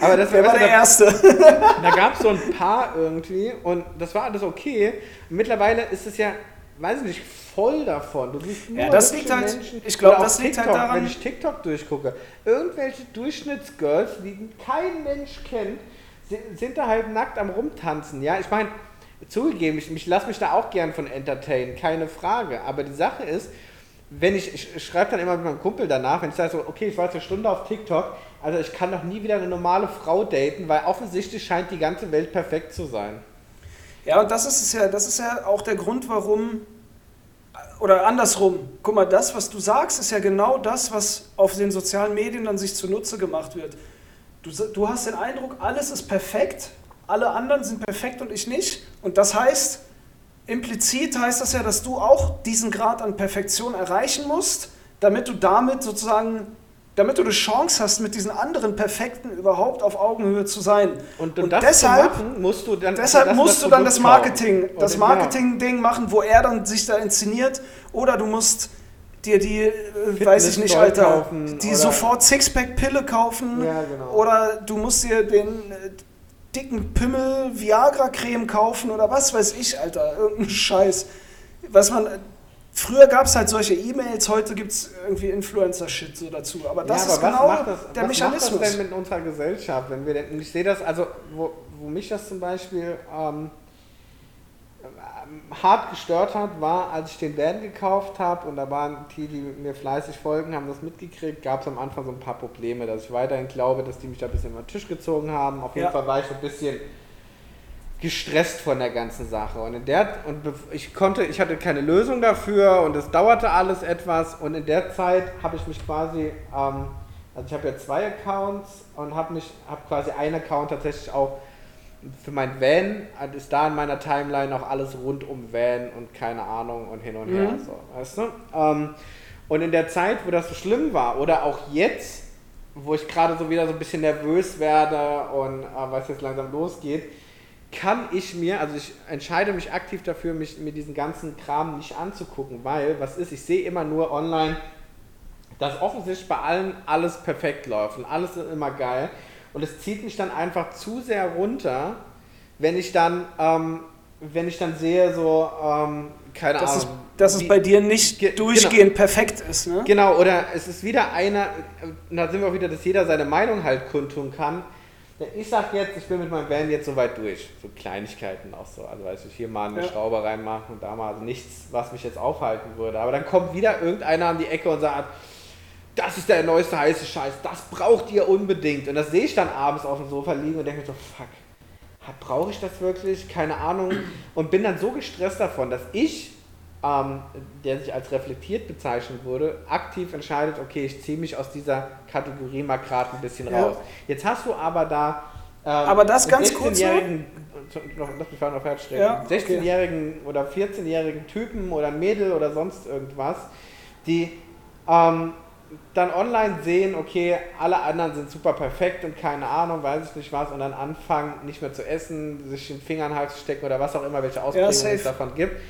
Aber das war du, der da, Erste. *laughs* da gab es so ein paar irgendwie und das war alles okay. Und mittlerweile ist es ja, weiß ich nicht, voll davon. Du siehst nur Ja, das liegt halt- Menschen. ich glaub, Oder auch das liegt halt TikTok, daran- Wenn ich TikTok durchgucke, irgendwelche Durchschnittsgirls, die kein Mensch kennt, sind, sind da halt nackt am rumtanzen. Ja, ich meine, zugegeben, ich, ich lasse mich da auch gern von entertainen, keine Frage. Aber die Sache ist, wenn ich, ich schreibe dann immer mit meinem Kumpel danach, wenn ich sage so, okay, ich war jetzt eine Stunde auf TikTok, also ich kann doch nie wieder eine normale Frau daten, weil offensichtlich scheint die ganze Welt perfekt zu sein. Ja, und das ist ja, das ist ja auch der Grund, warum, oder andersrum, guck mal, das, was du sagst, ist ja genau das, was auf den sozialen Medien dann sich zunutze gemacht wird. Du, du hast den Eindruck, alles ist perfekt, alle anderen sind perfekt und ich nicht. Und das heißt, implizit heißt das ja, dass du auch diesen Grad an Perfektion erreichen musst, damit du damit sozusagen, damit du eine Chance hast, mit diesen anderen Perfekten überhaupt auf Augenhöhe zu sein. Und, Und das deshalb- machen, musst du dann Deshalb das- musst das du dann das Marketing, das Und-. Marketing-Ding machen, wo er dann sich da inszeniert, oder du musst dir die, äh, weiß ich nicht, Alter, kaufen die oder- sofort Sixpack-Pille kaufen, Ja, genau. oder du musst dir den äh, dicken Pimmel Viagra-Creme kaufen oder was weiß ich, Alter, irgendein Scheiß. Was man, früher gab es halt solche E-Mails, heute gibt es irgendwie Influencer-Shit so dazu, aber das ja, ist aber genau was macht das, der was Mechanismus. macht das denn mit unserer Gesellschaft? Wenn wir denn, ich sehe das, also wo, wo mich das zum Beispiel ähm, ähm, hart gestört hat, war, als ich den Van gekauft habe und da waren die, die mir fleißig folgen, haben das mitgekriegt, gab es am Anfang so ein paar Probleme, dass ich weiterhin glaube, dass die mich da ein bisschen über den Tisch gezogen haben. Auf jeden Ja. Fall war ich so ein bisschen gestresst von der ganzen Sache. Und in der und ich konnte ich hatte keine Lösung dafür und es dauerte alles etwas. Und in der Zeit habe ich mich quasi ähm, also ich habe ja zwei Accounts und habe mich habe quasi einen Account tatsächlich auch für mein Van. Also ist da in meiner Timeline auch alles rund um Van und keine Ahnung und hin und her Mhm. so weißt du? Ähm, und in der Zeit wo das so schlimm war oder auch jetzt wo ich gerade so wieder so ein bisschen nervös werde und äh, was jetzt langsam losgeht kann ich mir, also ich entscheide mich aktiv dafür, mich mir diesen ganzen Kram nicht anzugucken, weil, was ist, ich sehe immer nur online, dass offensichtlich bei allen alles perfekt läuft und alles ist immer geil und es zieht mich dann einfach zu sehr runter, wenn ich dann, ähm, wenn ich dann sehe, so, ähm, keine dass, es, Ahnung. dass es bei dir nicht Ge- durchgehend perfekt ist. Ne? Genau, oder es ist wieder einer, da sind wir auch wieder, dass jeder seine Meinung halt kundtun kann. Ich sag jetzt, ich bin mit meinem Van jetzt soweit durch. So Kleinigkeiten auch so. Also weiß ich, hier mal eine Ja. Schraube reinmachen und da mal also nichts, was mich jetzt aufhalten würde. Aber dann kommt wieder irgendeiner an die Ecke und sagt, das ist der neueste heiße Scheiß, das braucht ihr unbedingt. Und das sehe ich dann abends auf dem Sofa liegen und denke mir so, fuck, brauche ich das wirklich? Keine Ahnung. Und bin dann so gestresst davon, dass ich, ähm, der sich als reflektiert bezeichnet wurde, aktiv entscheidet, okay, ich ziehe mich aus dieser Kategorie mal gerade ein bisschen Ja. raus. Jetzt hast du aber da ähm, Aber das ganz kurz noch? 16-jährigen, noch, lass mich noch fertig Ja, okay. 16-jährigen oder 14-jährigen Typen oder Mädel oder sonst irgendwas, die ähm, dann online sehen, okay, alle anderen sind super perfekt und keine Ahnung, weiß ich nicht was, und dann anfangen, nicht mehr zu essen, sich den Finger in den Hals zu stecken oder was auch immer, welche Ausprägungen safe. es davon gibt,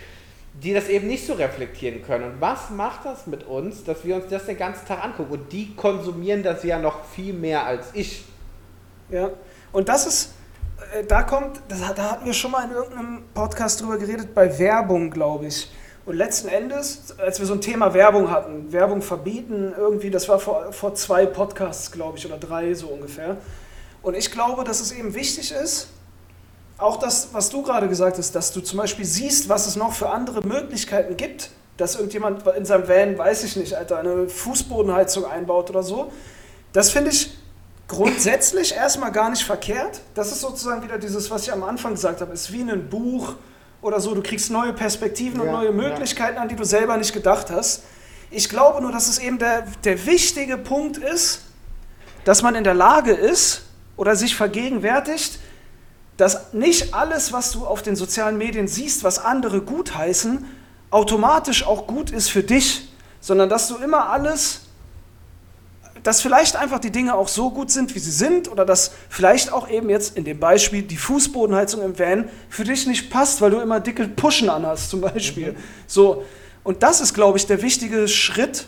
die das eben nicht so reflektieren können. Und was macht das mit uns, dass wir uns das den ganzen Tag angucken? Und die konsumieren das ja noch viel mehr als ich. Ja, und das ist, äh, da kommt, das, da hatten wir schon mal in irgendeinem Podcast drüber geredet, bei Werbung, glaube ich. Und letzten Endes, als wir so ein Thema Werbung hatten, Werbung verbieten, irgendwie, das war vor, vor zwei Podcasts, glaube ich, oder drei so ungefähr. Und ich glaube, dass es eben wichtig ist, auch das, was du gerade gesagt hast, dass du zum Beispiel siehst, was es noch für andere Möglichkeiten gibt, dass irgendjemand in seinem Van, weiß ich nicht, Alter, eine Fußbodenheizung einbaut oder so. Das finde ich grundsätzlich erstmal gar nicht verkehrt. Das ist sozusagen wieder dieses, was ich am Anfang gesagt habe, ist wie ein Buch oder so. Du kriegst neue Perspektiven und Ja, neue ja. Möglichkeiten, an die du selber nicht gedacht hast. Ich glaube nur, dass es eben der, der wichtige Punkt ist, dass man in der Lage ist oder sich vergegenwärtigt, dass nicht alles, was du auf den sozialen Medien siehst, was andere gutheißen, automatisch auch gut ist für dich, sondern dass du immer alles, dass vielleicht einfach die Dinge auch so gut sind, wie sie sind, oder dass vielleicht auch eben jetzt in dem Beispiel die Fußbodenheizung im Van für dich nicht passt, weil du immer dicke Puschen anhast, zum Beispiel. So. Und das ist, glaube ich, der wichtige Schritt,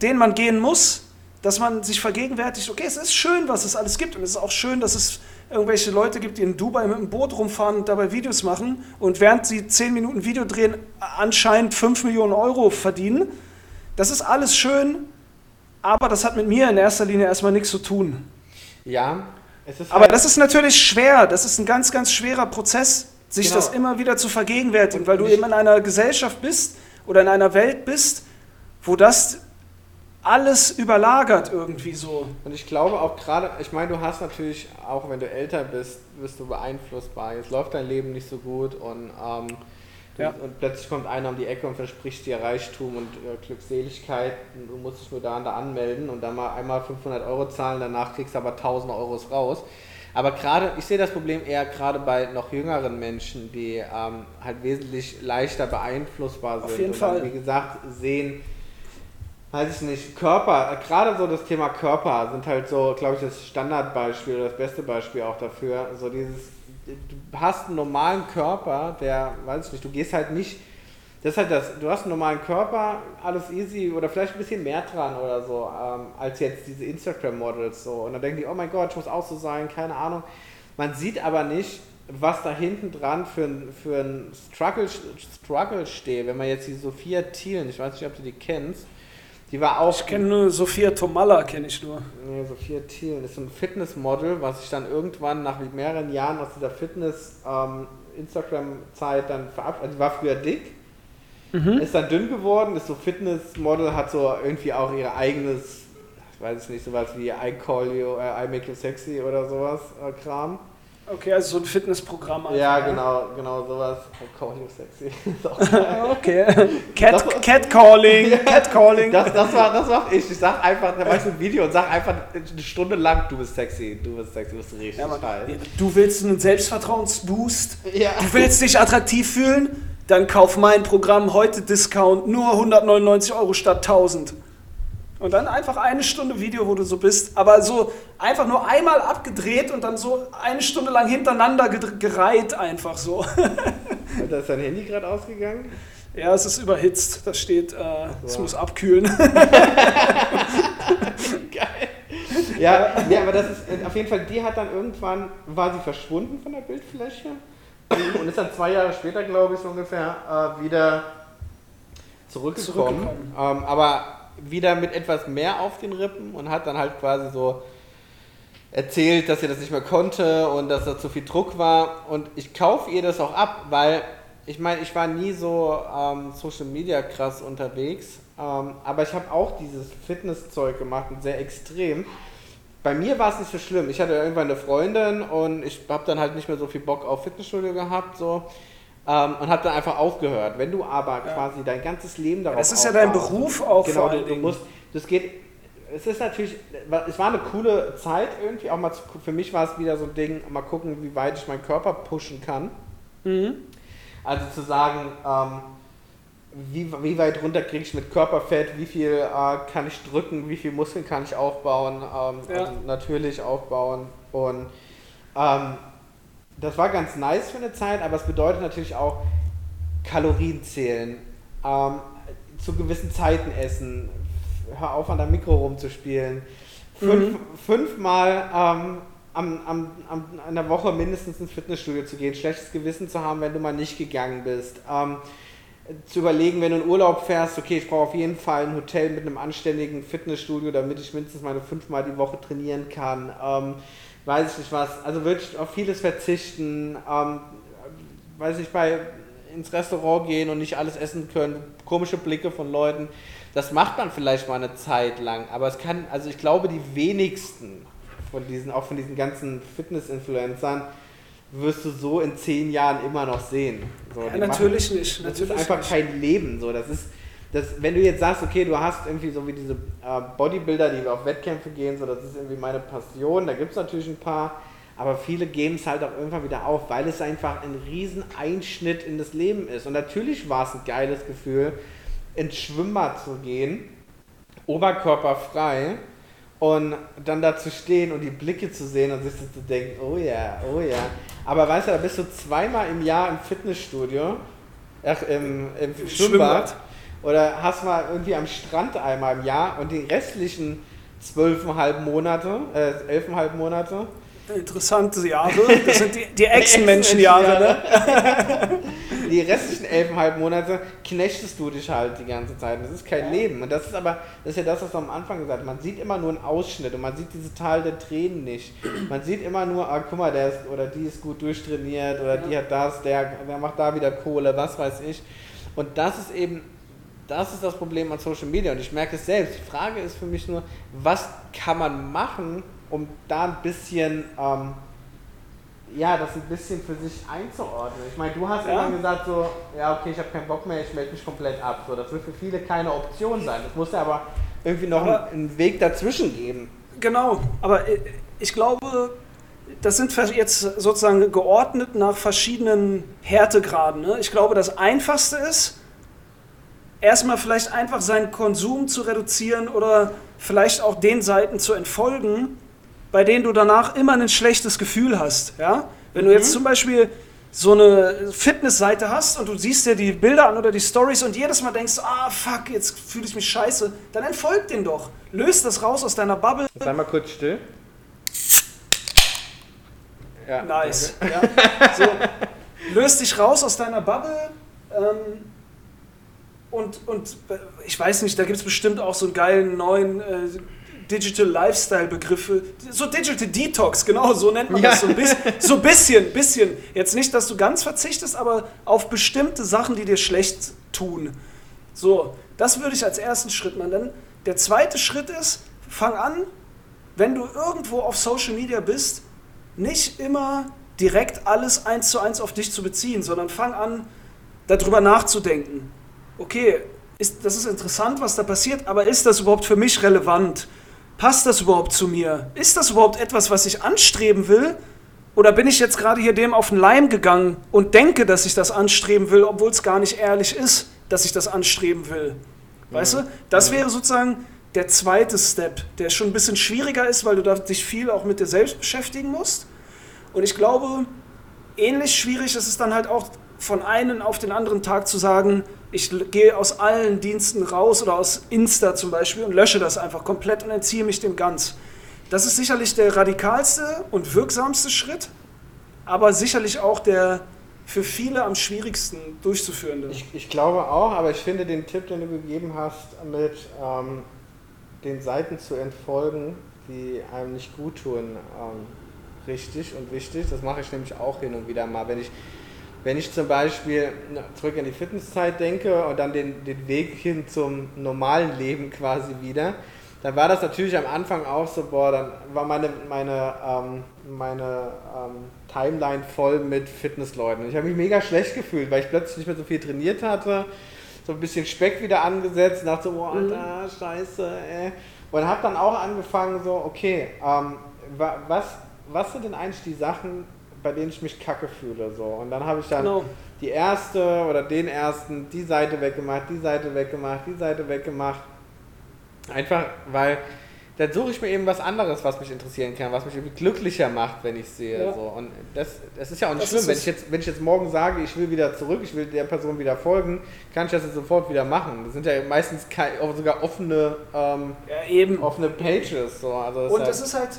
den man gehen muss, dass man sich vergegenwärtigt, okay, es ist schön, was es alles gibt und es ist auch schön, dass es irgendwelche Leute gibt, die in Dubai mit dem Boot rumfahren und dabei Videos machen und während sie 10 Minuten Video drehen, anscheinend 5 Millionen Euro verdienen. Das ist alles schön, aber das hat mit mir in erster Linie erstmal nichts zu tun. Ja, es ist Aber halt- das ist natürlich schwer, das ist ein ganz, ganz schwerer Prozess, sich Genau. das immer wieder zu vergegenwärtigen, weil du eben in einer Gesellschaft bist oder in einer Welt bist, wo das alles überlagert irgendwie so. Und ich glaube auch gerade, ich meine, du hast natürlich, auch wenn du älter bist, wirst du beeinflussbar. Jetzt läuft dein Leben nicht so gut und, ähm, du, Ja. und plötzlich kommt einer um die Ecke und verspricht dir Reichtum und äh, Glückseligkeit. Und du musst dich nur da und da anmelden und dann mal einmal 500 Euro zahlen, danach kriegst du aber 1000 Euros raus. Aber gerade, ich sehe das Problem eher gerade bei noch jüngeren Menschen, die ähm, halt wesentlich leichter beeinflussbar sind. Auf jeden und dann, Fall. Wie gesagt, sehen, weiß ich nicht, Körper, äh, gerade so das Thema Körper sind halt so, glaube ich, das Standardbeispiel oder das beste Beispiel auch dafür. So dieses, du hast einen normalen Körper, der, weiß ich nicht, du gehst halt nicht, das ist halt das, du hast einen normalen Körper, alles easy oder vielleicht ein bisschen mehr dran oder so, ähm, als jetzt diese Instagram-Models so. Und dann denken die, oh mein Gott, ich muss auch so sein, keine Ahnung. Man sieht aber nicht, was da hinten dran für ein, für ein Struggle, Struggle steht. Wenn man jetzt die Sophia Thielen, ich weiß nicht, ob du die kennst, die war auch. Ich kenne nur Sophia Tomalla, kenne ich nur. Nee, Sophia Thielen ist so ein Fitnessmodel, was sich dann irgendwann nach mehreren Jahren aus dieser Fitness-Instagram-Zeit dann verabschiedet. Also die war früher dick, ist dann dünn geworden, ist so Fitnessmodel, hat so irgendwie auch ihr eigenes, ich weiß es nicht, sowas wie I call you, I make you sexy oder sowas, äh, Kram. Okay, also so ein Fitnessprogramm. einfach, Ja, genau, genau sowas. I call you sexy. *laughs* *laughs* Okay. Cat, Das- Catcalling, Catcalling. Das, das, war, das war ich. Ich sag einfach, da ich so ein Video und sag einfach eine Stunde lang, du bist sexy, du bist sexy, du bist richtig Ja, geil. Du willst einen Selbstvertrauensboost? Ja. Du willst dich attraktiv fühlen? Dann kauf mein Programm heute Discount nur 199 Euro statt 1000. Und dann einfach eine Stunde Video, wo du so bist, aber so einfach nur einmal abgedreht und dann so eine Stunde lang hintereinander gereiht, einfach so. *laughs* Und da ist dein Handy gerade ausgegangen? Ja, es ist überhitzt. Da steht, äh, es muss abkühlen. *laughs* *laughs* Geil. Ja, ja, aber das ist äh, auf jeden Fall, die hat dann irgendwann, war sie verschwunden von der Bildfläche und ist dann zwei Jahre später, glaube ich, so ungefähr, äh, wieder zurückgekommen. Zurückgekommen. Ähm, aber wieder mit etwas mehr auf den Rippen und hat dann halt quasi so erzählt, dass sie das nicht mehr konnte und dass da zu viel Druck war. Und ich kaufe ihr das auch ab, weil ich meine, ich war nie so ähm, Social Media krass unterwegs, ähm, aber ich habe auch dieses Fitnesszeug gemacht und sehr extrem. Bei mir war es nicht so schlimm. Ich hatte irgendwann eine Freundin und ich habe dann halt nicht mehr so viel Bock auf Fitnessstudio gehabt so ähm, und habe dann einfach aufgehört. Wenn du aber Ja. quasi dein ganzes Leben darauf Das ist ja dein Beruf auch Genau, du, du musst, das geht, es ist natürlich, es war eine coole Zeit irgendwie, auch mal zu, für mich war es wieder so ein Ding, mal gucken, wie weit ich meinen Körper pushen kann. Mhm. Also zu sagen, ähm, wie, wie weit runter kriege ich mit Körperfett, wie viel äh, kann ich drücken, wie viel Muskeln kann ich aufbauen, ähm, ja. also natürlich aufbauen. Und ähm, das war ganz nice für eine Zeit, aber es bedeutet natürlich auch Kalorien zählen, ähm, zu gewissen Zeiten essen, hör auf an der Mikro rumzuspielen, Fünf, mhm. fünfmal ähm, am, am, am, an der Woche mindestens ins Fitnessstudio zu gehen, schlechtes Gewissen zu haben, wenn du mal nicht gegangen bist. Ähm, zu überlegen, wenn du in Urlaub fährst, okay, ich brauche auf jeden Fall ein Hotel mit einem anständigen Fitnessstudio, damit ich mindestens meine fünfmal die Woche trainieren kann. Ähm, weiß ich nicht was. Also wirklich auf vieles verzichten. Ähm, weiß ich, bei ins Restaurant gehen und nicht alles essen können. Komische Blicke von Leuten. Das macht man vielleicht mal eine Zeit lang, aber es kann, also ich glaube, die wenigsten von diesen, auch von diesen ganzen Fitness-Influencern, wirst du so in zehn Jahren immer noch sehen. So, ja, natürlich machen, nicht. Das natürlich ist einfach nicht. kein Leben. So. Das ist, das, wenn du jetzt sagst, okay, du hast irgendwie so wie diese äh, Bodybuilder, die auf Wettkämpfe gehen, so, das ist irgendwie meine Passion, da gibt es natürlich ein paar, aber viele geben es halt auch irgendwann wieder auf, weil es einfach ein riesen Einschnitt in das Leben ist. Und natürlich war es ein geiles Gefühl, ins Schwimmbad zu gehen, oberkörperfrei und dann da zu stehen und die Blicke zu sehen und sich so zu denken, oh ja, oh ja. Aber weißt du, da bist du zweimal im Jahr im Fitnessstudio, ach, im, im Schwimmbad, Schwimmbad oder hast mal irgendwie am Strand einmal im Jahr und die restlichen zwölfeinhalb Monate, äh, elfeinhalb Monate Interessante Jahre. Das sind die, die *laughs* Echsenmenschenjahre. Ne? *laughs* die restlichen elfeinhalb Monate knechtest du dich halt die ganze Zeit. Das ist kein Leben. Und das ist aber, das ist ja das, was du am Anfang gesagt hast. Man sieht immer nur einen Ausschnitt und man sieht diese Tal der Tränen nicht. Man sieht immer nur, ah, guck mal, der ist, oder die ist gut durchtrainiert oder die hat das, der, der macht da wieder Kohle, was weiß ich. Und das ist eben das ist das Problem an Social Media und ich merke es selbst. Die Frage ist für mich nur, was kann man machen, um da ein bisschen, ähm, ja, das ein bisschen für sich einzuordnen. Ich meine, du hast ja. immer gesagt so, ja, okay, ich habe keinen Bock mehr, ich melde mich komplett ab. So, das wird für viele keine Option sein. Es muss ja aber irgendwie noch aber, einen, Weg dazwischen geben. Genau, aber äh, ich glaube, das sind jetzt sozusagen geordnet nach verschiedenen Härtegraden. Ne? Ich glaube, das Einfachste ist, erstmal vielleicht einfach seinen Konsum zu reduzieren oder vielleicht auch den Seiten zu entfolgen, bei denen du danach immer ein schlechtes Gefühl hast. Ja? Wenn du jetzt mhm. zum Beispiel so eine Fitnessseite hast und du siehst dir die Bilder an oder die Stories und jedes Mal denkst, ah fuck, jetzt fühle ich mich scheiße, dann entfolgt den doch. Löst das raus aus deiner Bubble. Sei mal kurz still. Ja, nice. Ja, so, löst dich raus aus deiner Bubble ähm, und, und äh, ich weiß nicht, da gibt es bestimmt auch so einen geilen neuen äh, Digital Lifestyle Begriffe, so Digital Detox, genau so nennt man ja. das so ein bisschen, so bisschen, bisschen. Jetzt nicht, dass du ganz verzichtest, aber auf bestimmte Sachen, die dir schlecht tun. So, das würde ich als ersten Schritt machen. Dann der zweite Schritt ist, fang an, wenn du irgendwo auf Social Media bist, nicht immer direkt alles eins zu eins auf dich zu beziehen, sondern fang an, darüber nachzudenken. Okay, ist, das ist interessant, was da passiert, aber ist das überhaupt für mich relevant? Passt das überhaupt zu mir? Ist das überhaupt etwas, was ich anstreben will? Oder bin ich jetzt gerade hier dem auf den Leim gegangen und denke, dass ich das anstreben will, obwohl es gar nicht ehrlich ist, dass ich das anstreben will? Weißt ja. du? Das wäre sozusagen der zweite Step, der schon ein bisschen schwieriger ist, weil du dich viel auch mit dir selbst beschäftigen musst. Und ich glaube, ähnlich schwierig ist es dann halt auch von einem auf den anderen Tag zu sagen, ich gehe aus allen Diensten raus oder aus Insta zum Beispiel und lösche das einfach komplett und entziehe mich dem ganz. Das ist sicherlich der radikalste und wirksamste Schritt, aber sicherlich auch der für viele am schwierigsten durchzuführende. Ich, ich glaube auch, aber ich finde den Tipp, den du gegeben hast, mit ähm, den Seiten zu entfolgen, die einem nicht gut tun, ähm, richtig und wichtig. Das mache ich nämlich auch hin und wieder mal, wenn ich wenn ich zum Beispiel zurück an die Fitnesszeit denke und dann den, den Weg hin zum normalen Leben quasi wieder, dann war das natürlich am Anfang auch so, boah, dann war meine, meine, ähm, meine ähm, Timeline voll mit Fitnessleuten. Ich habe mich mega schlecht gefühlt, weil ich plötzlich nicht mehr so viel trainiert hatte, so ein bisschen Speck wieder angesetzt, dachte so, boah, mhm. Alter, scheiße, ey. Und habe dann auch angefangen so, okay, ähm, was, was sind denn eigentlich die Sachen, bei denen ich mich kacke fühle. So. Und dann habe ich dann Genau. die erste oder den ersten, die Seite weggemacht, die Seite weggemacht, die Seite weggemacht. Einfach, weil dann suche ich mir eben was anderes, was mich interessieren kann, was mich irgendwie glücklicher macht, wenn ich sehe. Ja. So. Und das, das ist ja auch nicht Das schlimm. ist Wenn ich, jetzt, wenn ich jetzt morgen sage, ich will wieder zurück, ich will der Person wieder folgen, kann ich das jetzt sofort wieder machen. Das sind ja meistens sogar offene, ähm, Ja, eben. offene Pages. So. Also Und halt- das ist halt,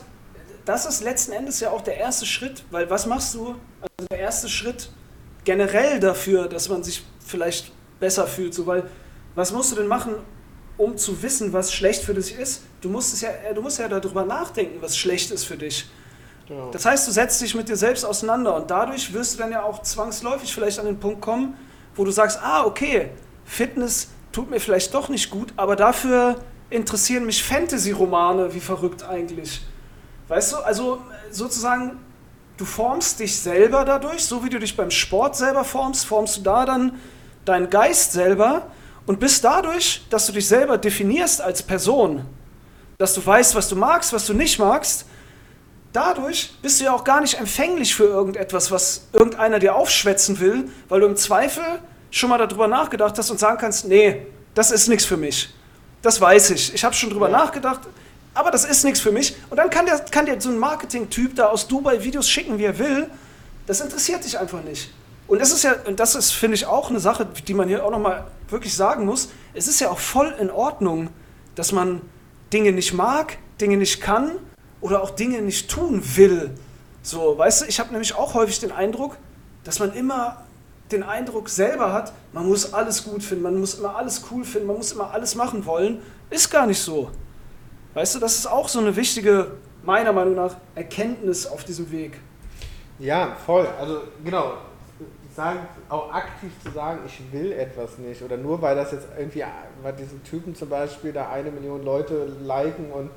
das ist letzten Endes ja auch der erste Schritt, weil was machst du? Also der erste Schritt generell dafür, dass man sich vielleicht besser fühlt, so weil was musst du denn machen, um zu wissen, was schlecht für dich ist? Du musst es ja, äh, du musst ja darüber nachdenken, was schlecht ist für dich. genau. Das heißt, du setzt dich mit dir selbst auseinander und dadurch wirst du dann ja auch zwangsläufig vielleicht an den Punkt kommen, wo du sagst, ah, okay, Fitness tut mir vielleicht doch nicht gut, aber dafür interessieren mich Fantasy-Romane wie verrückt eigentlich. Weißt du, also sozusagen, du formst dich selber dadurch, so wie du dich beim Sport selber formst, formst du da dann deinen Geist selber und bist dadurch, dass du dich selber definierst als Person, dass du weißt, was du magst, was du nicht magst, dadurch bist du ja auch gar nicht empfänglich für irgendetwas, was irgendeiner dir aufschwätzen will, weil du im Zweifel schon mal darüber nachgedacht hast und sagen kannst, nee, das ist nichts für mich. Das weiß ich. Ich habe schon drüber nachgedacht, aber das ist nichts für mich. Und dann kann dir, kann dir so ein Marketing-Typ da aus Dubai Videos schicken, wie er will. Das interessiert dich einfach nicht. Und das ist ja, und das ist, finde ich, auch eine Sache, die man hier auch nochmal wirklich sagen muss. Es ist ja auch voll in Ordnung, dass man Dinge nicht mag, Dinge nicht kann oder auch Dinge nicht tun will. So, weißt du, ich habe nämlich auch häufig den Eindruck, dass man immer den Eindruck selber hat, man muss alles gut finden, man muss immer alles cool finden, man muss immer alles machen wollen. Ist gar nicht so. Weißt du, das ist auch so eine wichtige, meiner Meinung nach, Erkenntnis auf diesem Weg. Ja, voll. Also genau, sagen, auch aktiv zu sagen, ich will etwas nicht. Oder nur weil das jetzt irgendwie, weil diesen Typen zum Beispiel da eine Million Leute liken und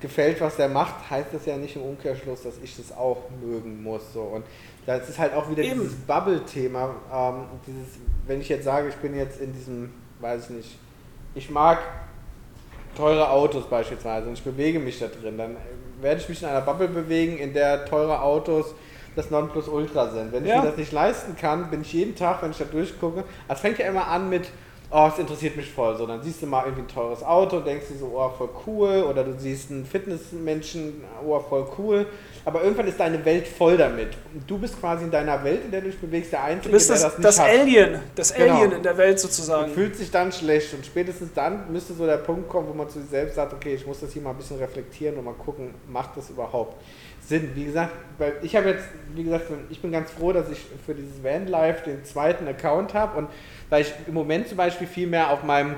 gefällt, was der macht, heißt das ja nicht im Umkehrschluss, dass ich das auch mögen muss. So. Und das ist halt auch wieder Eben. dieses Bubble-Thema. Ähm, dieses, wenn ich jetzt sage, ich bin jetzt in diesem, weiß ich nicht, ich mag teure Autos beispielsweise und ich bewege mich da drin, dann werde ich mich in einer Bubble bewegen, in der teure Autos das Nonplusultra sind. Wenn ich Ja. mir das nicht leisten kann, bin ich jeden Tag, wenn ich da durchgucke, es fängt ja immer an mit, oh, es interessiert mich voll so. Dann siehst du mal irgendwie ein teures Auto und denkst dir so, oh, voll cool. Oder du siehst einen Fitnessmenschen, oh, voll cool. Aber irgendwann ist deine Welt voll damit. Und du bist quasi in deiner Welt, in der du dich bewegst, der Einzige, Du bist der das, das nicht das hat. Alien, das Genau. Alien in der Welt und sozusagen. fühlt sich dann schlecht und spätestens dann müsste so der Punkt kommen, wo man zu sich selbst sagt, okay, ich muss das hier mal ein bisschen reflektieren und mal gucken, macht das überhaupt Sinn? Wie gesagt, weil ich habe jetzt, wie gesagt, ich bin ganz froh, dass ich für dieses Vanlife den zweiten Account habe und weil ich im Moment zum Beispiel viel mehr auf meinem,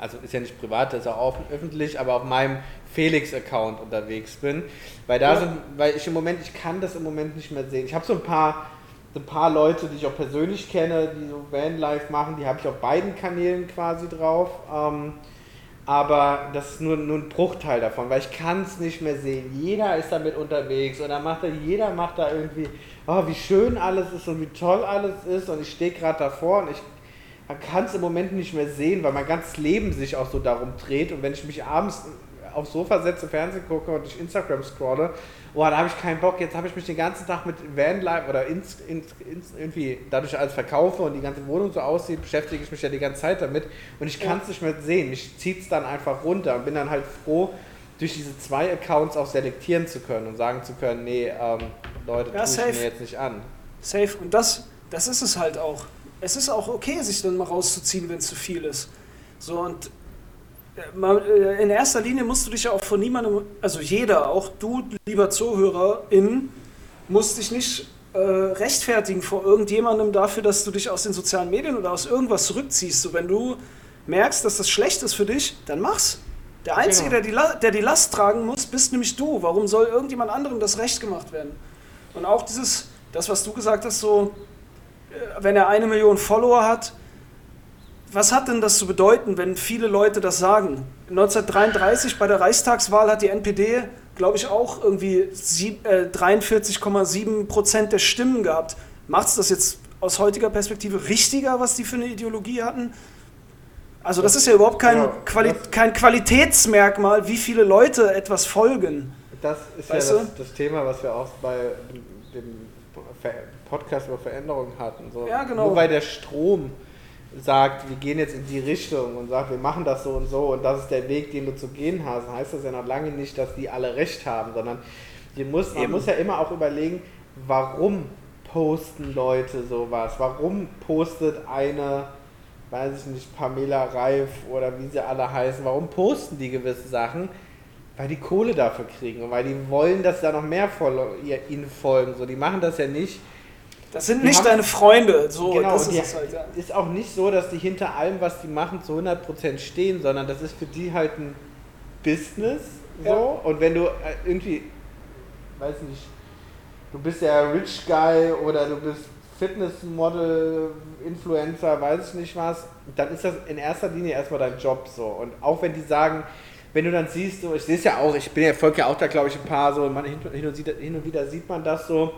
also ist ja nicht privat, das ist auch offen- öffentlich, aber auf meinem Felix-Account unterwegs bin, weil da Ja. sind, weil ich im Moment, ich kann das im Moment nicht mehr sehen. Ich habe so ein paar ein paar Leute, die ich auch persönlich kenne, die so Vanlife machen, die habe ich auf beiden Kanälen quasi drauf. Ähm, aber das ist nur, nur ein Bruchteil davon, weil ich kann es nicht mehr sehen. Jeder ist damit unterwegs und dann macht da, jeder macht da irgendwie, oh, wie schön alles ist und wie toll alles ist und ich stehe gerade davor und ich kann es im Moment nicht mehr sehen, weil mein ganzes Leben sich auch so darum dreht und wenn ich mich abends aufs Sofa setze, Fernsehen gucke und durch Instagram scrolle, oh, da habe ich keinen Bock, jetzt habe ich mich den ganzen Tag mit Vanlife oder ins, ins, ins, irgendwie dadurch alles verkaufe und die ganze Wohnung so aussieht, beschäftige ich mich ja die ganze Zeit damit und ich kann es nicht mehr sehen. Mich zieht es dann einfach runter und bin dann halt froh, durch diese zwei Accounts auch selektieren zu können und sagen zu können, nee, ähm, Leute, Ja, tue ich mir jetzt nicht an. Safe. Und das, das ist es halt auch. Es ist auch okay, sich dann mal rauszuziehen, wenn es zu viel ist. So und in erster Linie musst du dich ja auch von niemandem, also jeder, auch du, lieber Zuhörerin, musst dich nicht äh, rechtfertigen vor irgendjemandem dafür, dass du dich aus den sozialen Medien oder aus irgendwas zurückziehst. So, wenn du merkst, dass das schlecht ist für dich, dann mach's. Der Einzige, Genau. der, die La der die Last tragen muss, bist nämlich du. Warum soll irgendjemand anderem das recht gemacht werden? Und auch dieses, das, was du gesagt hast, so, äh, wenn er eine Million Follower hat, was hat denn das zu bedeuten, wenn viele Leute das sagen? 1933 bei der Reichstagswahl hat die NPD, glaube ich, auch irgendwie sieb- äh, 43,7 Prozent der Stimmen gehabt. Macht es das jetzt aus heutiger Perspektive richtiger, was die für eine Ideologie hatten? Also das ist ja überhaupt kein, Ja, Quali kein Qualitätsmerkmal, wie viele Leute etwas folgen. das ist weißt ja das, das, Thema, was wir auch bei dem Podcast über Veränderungen hatten. So, ja, genau. Nur weil der Strom sagt, wir gehen jetzt in die Richtung und sagt, wir machen das so und so und das ist der Weg, den du zu gehen hast, heißt das ja noch lange nicht, dass die alle recht haben, sondern die muss, man muss ja immer auch überlegen, warum posten Leute sowas? Warum postet eine, weiß ich nicht, Pamela Reif oder wie sie alle heißen, warum posten die gewisse Sachen? Weil die Kohle dafür kriegen und weil die wollen, dass da noch mehr ihnen folgen. So, die machen das ja nicht, das sind nicht haben, deine Freunde. So, genau, das ist es halt, ja. Ist auch nicht so, dass die hinter allem, was die machen, zu 100% stehen, sondern das ist für die halt ein Business. So. Ja. Und wenn du äh, irgendwie, weiß nicht, du bist ja Rich Guy oder du bist Fitnessmodel, Influencer, weiß ich nicht was, dann ist das in erster Linie erstmal dein Job so. Und auch wenn die sagen, wenn du dann siehst, so, ich sehe es ja auch, ich bin ja, folge ja auch da, glaube ich, ein paar so, man, hin, und, hin und wieder sieht man das so,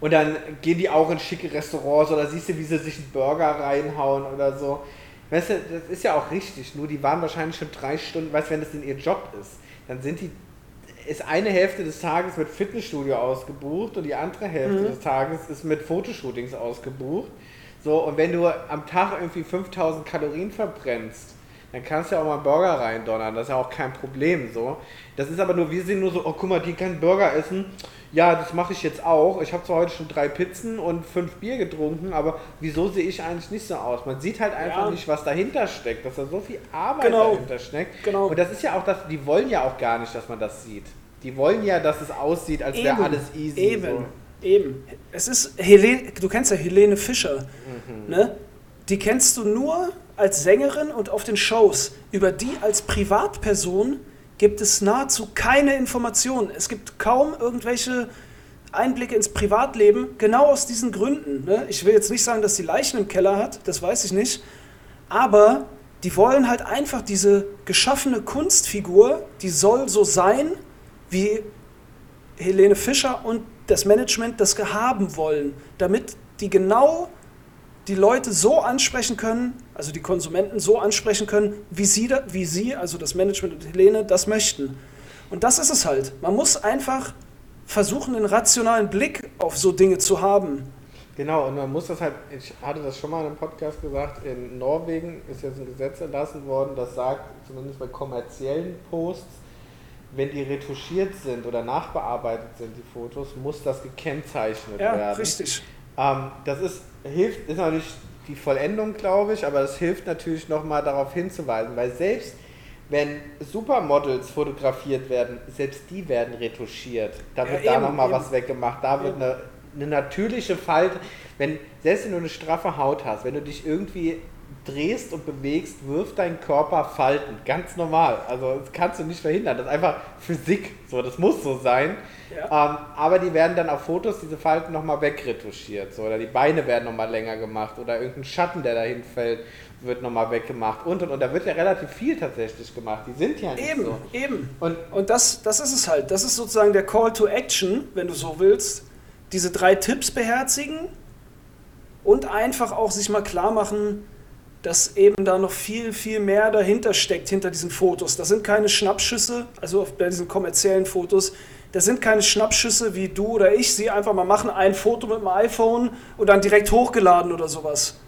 und dann gehen die auch in schicke Restaurants oder siehst du, wie sie sich einen Burger reinhauen oder so. Weißt du, das ist ja auch richtig, nur die waren wahrscheinlich schon drei Stunden, weißt du, wenn das in ihr Job ist, dann sind die, ist eine Hälfte des Tages mit Fitnessstudio ausgebucht und die andere Hälfte mhm. des Tages ist mit Fotoshootings ausgebucht. So, und wenn du am Tag irgendwie 5000 Kalorien verbrennst, dann kannst du ja auch mal einen Burger reindonnern, das ist ja auch kein Problem so. Das ist aber nur, wir sind nur so, oh guck mal, die kann Burger essen, ja, das mache ich jetzt auch. Ich habe zwar heute schon drei Pizzen und fünf Bier getrunken, aber wieso sehe ich eigentlich nicht so aus? Man sieht halt einfach ja. nicht, was dahinter steckt, dass da so viel Arbeit genau. dahinter steckt. Genau. Und das ist ja auch das, die wollen ja auch gar nicht, dass man das sieht. Die wollen ja, dass es aussieht, als wäre alles easy. Eben. So. Eben. Es ist Helene, du kennst ja Helene Fischer, mhm. ne? Die kennst du nur als Sängerin und auf den Shows. Über die als Privatperson gibt es nahezu keine Informationen. Es gibt kaum irgendwelche Einblicke ins Privatleben, genau aus diesen Gründen. Ne? Ich will jetzt nicht sagen, dass sie Leichen im Keller hat, das weiß ich nicht, aber die wollen halt einfach diese geschaffene Kunstfigur, die soll so sein, wie Helene Fischer und das Management das haben wollen, damit die genau die Leute so ansprechen können, also die Konsumenten so ansprechen können, wie sie, wie sie, also das Management und Helene, das möchten. Und das ist es halt. Man muss einfach versuchen, einen rationalen Blick auf so Dinge zu haben. Genau, und man muss das halt, ich hatte das schon mal in einem Podcast gesagt, in Norwegen ist jetzt ein Gesetz erlassen worden, das sagt, zumindest bei kommerziellen Posts, wenn die retuschiert sind oder nachbearbeitet sind, die Fotos, muss das gekennzeichnet ja, werden. Ja, richtig. Ähm, das ist, hilft, ist nicht die Vollendung, glaube ich, aber es hilft natürlich nochmal darauf hinzuweisen, weil selbst wenn Supermodels fotografiert werden, selbst die werden retuschiert. Da wird ja, da nochmal was weggemacht, da wird eine, eine natürliche Falte, wenn, selbst wenn du eine straffe Haut hast, wenn du dich irgendwie drehst und bewegst, wirft dein Körper Falten. Ganz normal. Also das kannst du nicht verhindern. Das ist einfach Physik. So, das muss so sein. Ja. Ähm, aber die werden dann auf Fotos diese Falten nochmal wegretuschiert. So, oder die Beine werden nochmal länger gemacht. Oder irgendein Schatten, der dahin fällt, wird nochmal weggemacht. Und, und, und da wird ja relativ viel tatsächlich gemacht. Die sind ja nicht eben, so. Eben, Und, und das, das ist es halt. Das ist sozusagen der Call to Action, wenn du so willst. Diese drei Tipps beherzigen und einfach auch sich mal klar machen, dass eben da noch viel, viel mehr dahinter steckt, hinter diesen Fotos. Das sind keine Schnappschüsse, also bei diesen kommerziellen Fotos, das sind keine Schnappschüsse wie du oder ich sie einfach mal machen, ein Foto mit dem iPhone und dann direkt hochgeladen oder sowas.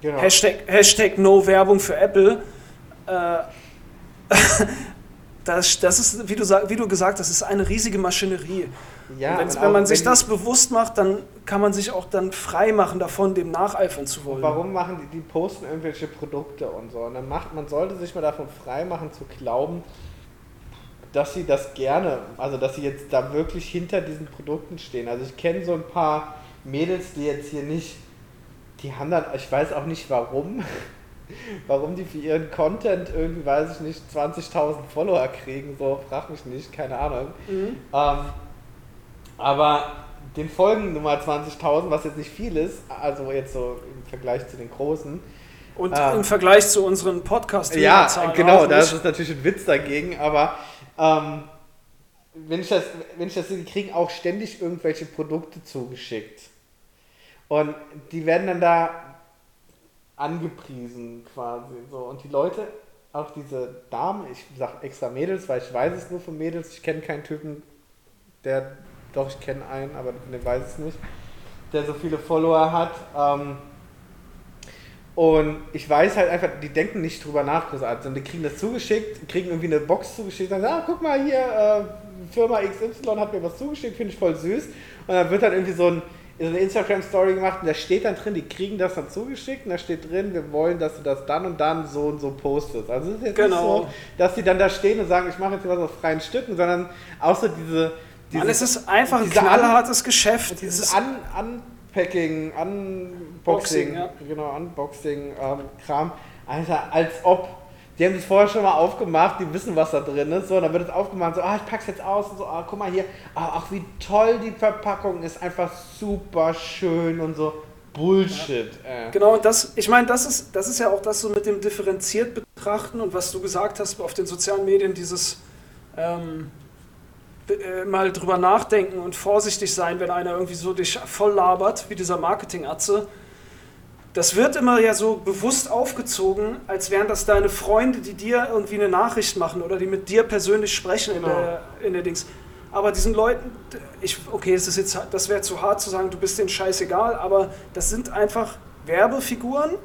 Genau. Hashtag, Hashtag No Werbung für Apple. Äh, *laughs* das, das ist, wie du, wie du gesagt hast, ist eine riesige Maschinerie. Ja, wenn man sich das bewusst macht, dann kann man sich auch dann frei machen davon, dem nacheifern zu wollen. Warum machen die, die posten irgendwelche Produkte und so? Und dann macht man sollte sich mal davon frei machen zu glauben, dass sie das gerne, also dass sie jetzt da wirklich hinter diesen Produkten stehen. Also ich kenne so ein paar Mädels, die jetzt hier nicht, die haben dann, ich weiß auch nicht warum, warum die für ihren Content irgendwie, weiß ich nicht, 20.000 Follower kriegen, so frag mich nicht, keine Ahnung. Mhm. Ähm, aber den folgen Nummer 20.000, was jetzt nicht viel ist, also jetzt so im Vergleich zu den großen. Und ähm, im Vergleich zu unseren podcast Ja, genau, das ist natürlich ein Witz dagegen, aber ähm, wenn ich das, wenn ich das sehe, die kriegen auch ständig irgendwelche Produkte zugeschickt. Und die werden dann da angepriesen quasi. So. Und die Leute auch diese Damen, ich sag extra Mädels, weil ich weiß es nur von Mädels, ich kenne keinen Typen, der, doch ich kenne einen, aber den weiß es nicht, der so viele Follower hat. Ähm, und ich weiß halt einfach, die denken nicht drüber nach, großartig, sondern die kriegen das zugeschickt, kriegen irgendwie eine Box zugeschickt, sagen, ah, guck mal hier, äh, Firma XY hat mir was zugeschickt, finde ich voll süß. Und dann wird dann irgendwie so, ein, so eine Instagram-Story gemacht und da steht dann drin, die kriegen das dann zugeschickt und da steht drin, wir wollen, dass du das dann und dann so und so postest. Also es ist jetzt genau. nicht so, dass die dann da stehen und sagen, ich mache jetzt was auf freien Stücken, sondern auch so diese... Dieses, Mann, es ist einfach ein knallhartes Geschäft. Dieses an, an Unpacking, Unboxing, Boxing, ja. genau, Unboxing-Kram. Ähm, Alter, als ob. Die haben sich vorher schon mal aufgemacht, die wissen, was da drin ist. So, dann wird es aufgemacht, so, ah, ich pack's jetzt aus und so, ah, guck mal hier, ah, ach, wie toll die Verpackung ist, einfach super schön und so. Bullshit. Ja. Äh. Genau, und das, ich meine, das ist, das ist ja auch das so mit dem differenziert betrachten und was du gesagt hast auf den sozialen Medien, dieses ähm, äh, mal drüber nachdenken und vorsichtig sein, wenn einer irgendwie so dich voll labert, wie dieser Marketing-Atze. Das wird immer ja so bewusst aufgezogen, als wären das deine Freunde, die dir irgendwie eine Nachricht machen oder die mit dir persönlich sprechen genau. in, der, in der Dings. Aber diesen Leuten, ich, okay, es ist jetzt, das wäre zu hart zu sagen, du bist denen scheißegal, aber das sind einfach Werbefiguren,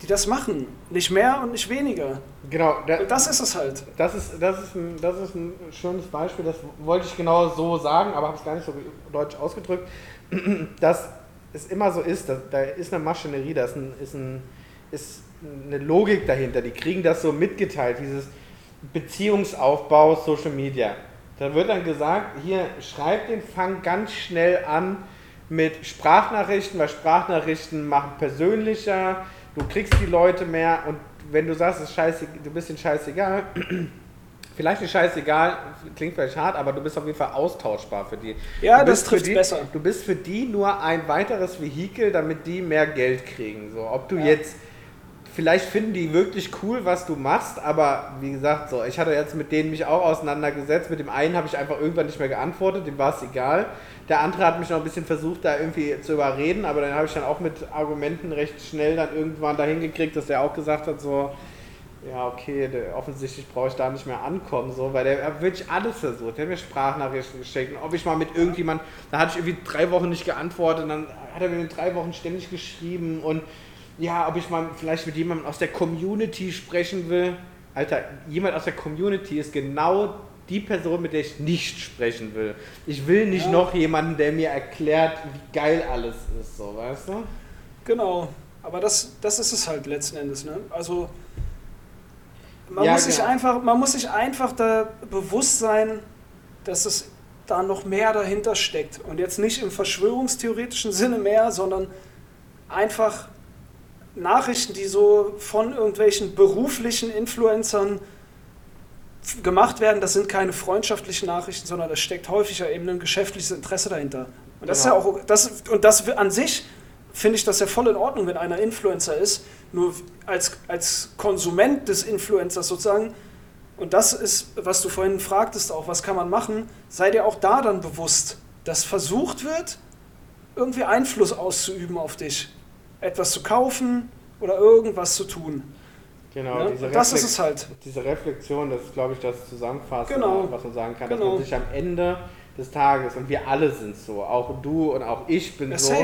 die das machen. Nicht mehr und nicht weniger. Genau. Da, das ist es halt. Das ist, das, ist ein, das ist ein schönes Beispiel, das wollte ich genau so sagen, aber habe es gar nicht so deutsch ausgedrückt, *clears throat* dass es immer so ist, dass, da ist eine Maschinerie, da ist, ein, ist, ein, ist eine Logik dahinter, die kriegen das so mitgeteilt, dieses Beziehungsaufbau Social Media. Da wird dann gesagt, hier schreib den Fang ganz schnell an mit Sprachnachrichten, weil Sprachnachrichten machen persönlicher, du kriegst die Leute mehr und wenn du sagst, es ist scheiße, du bist ihnen scheißegal, vielleicht nicht scheißegal, klingt vielleicht hart, aber du bist auf jeden Fall austauschbar für die. Ja, das trifft besser. Du bist für die nur ein weiteres Vehikel, damit die mehr Geld kriegen. So, ob du ja. jetzt vielleicht finden die wirklich cool, was du machst, aber wie gesagt, so, ich hatte jetzt mit denen mich auch auseinandergesetzt. Mit dem einen habe ich einfach irgendwann nicht mehr geantwortet, dem war es egal. Der andere hat mich noch ein bisschen versucht, da irgendwie zu überreden, aber dann habe ich dann auch mit Argumenten recht schnell dann irgendwann dahin gekriegt, dass er auch gesagt hat, so, ja, okay, der, offensichtlich brauche ich da nicht mehr ankommen, so, weil der hat wirklich alles versucht. Der hat mir Sprachnachrichten geschickt und ob ich mal mit irgendjemand, da hatte ich irgendwie drei Wochen nicht geantwortet und dann hat er mir in drei Wochen ständig geschrieben und ja, ob ich mal vielleicht mit jemandem aus der Community sprechen will. Alter, jemand aus der Community ist genau die Person, mit der ich nicht sprechen will. Ich will nicht ja. noch jemanden, der mir erklärt, wie geil alles ist, so, weißt du? Genau, aber das, das ist es halt letzten Endes, ne? Also man, ja, muss genau. sich einfach, man muss sich einfach da bewusst sein, dass es da noch mehr dahinter steckt. Und jetzt nicht im verschwörungstheoretischen Sinne mehr, sondern einfach Nachrichten, die so von irgendwelchen beruflichen Influencern gemacht werden, das sind keine freundschaftlichen Nachrichten, sondern da steckt häufig ja eben ein geschäftliches Interesse dahinter. Und das genau. ist ja auch, das, und das an sich finde ich das ja voll in Ordnung, wenn einer Influencer ist, nur als, als Konsument des Influencers sozusagen, und das ist, was du vorhin fragtest auch, was kann man machen, sei dir auch da dann bewusst, dass versucht wird, irgendwie Einfluss auszuüben auf dich etwas zu kaufen oder irgendwas zu tun. Genau, ja? diese das ist es halt. Diese Reflexion, das ist, glaube ich, das Zusammenfassen, genau. was man sagen kann, genau. dass man sich am Ende des Tages, und wir alle sind so, auch du und auch ich bin ja, so,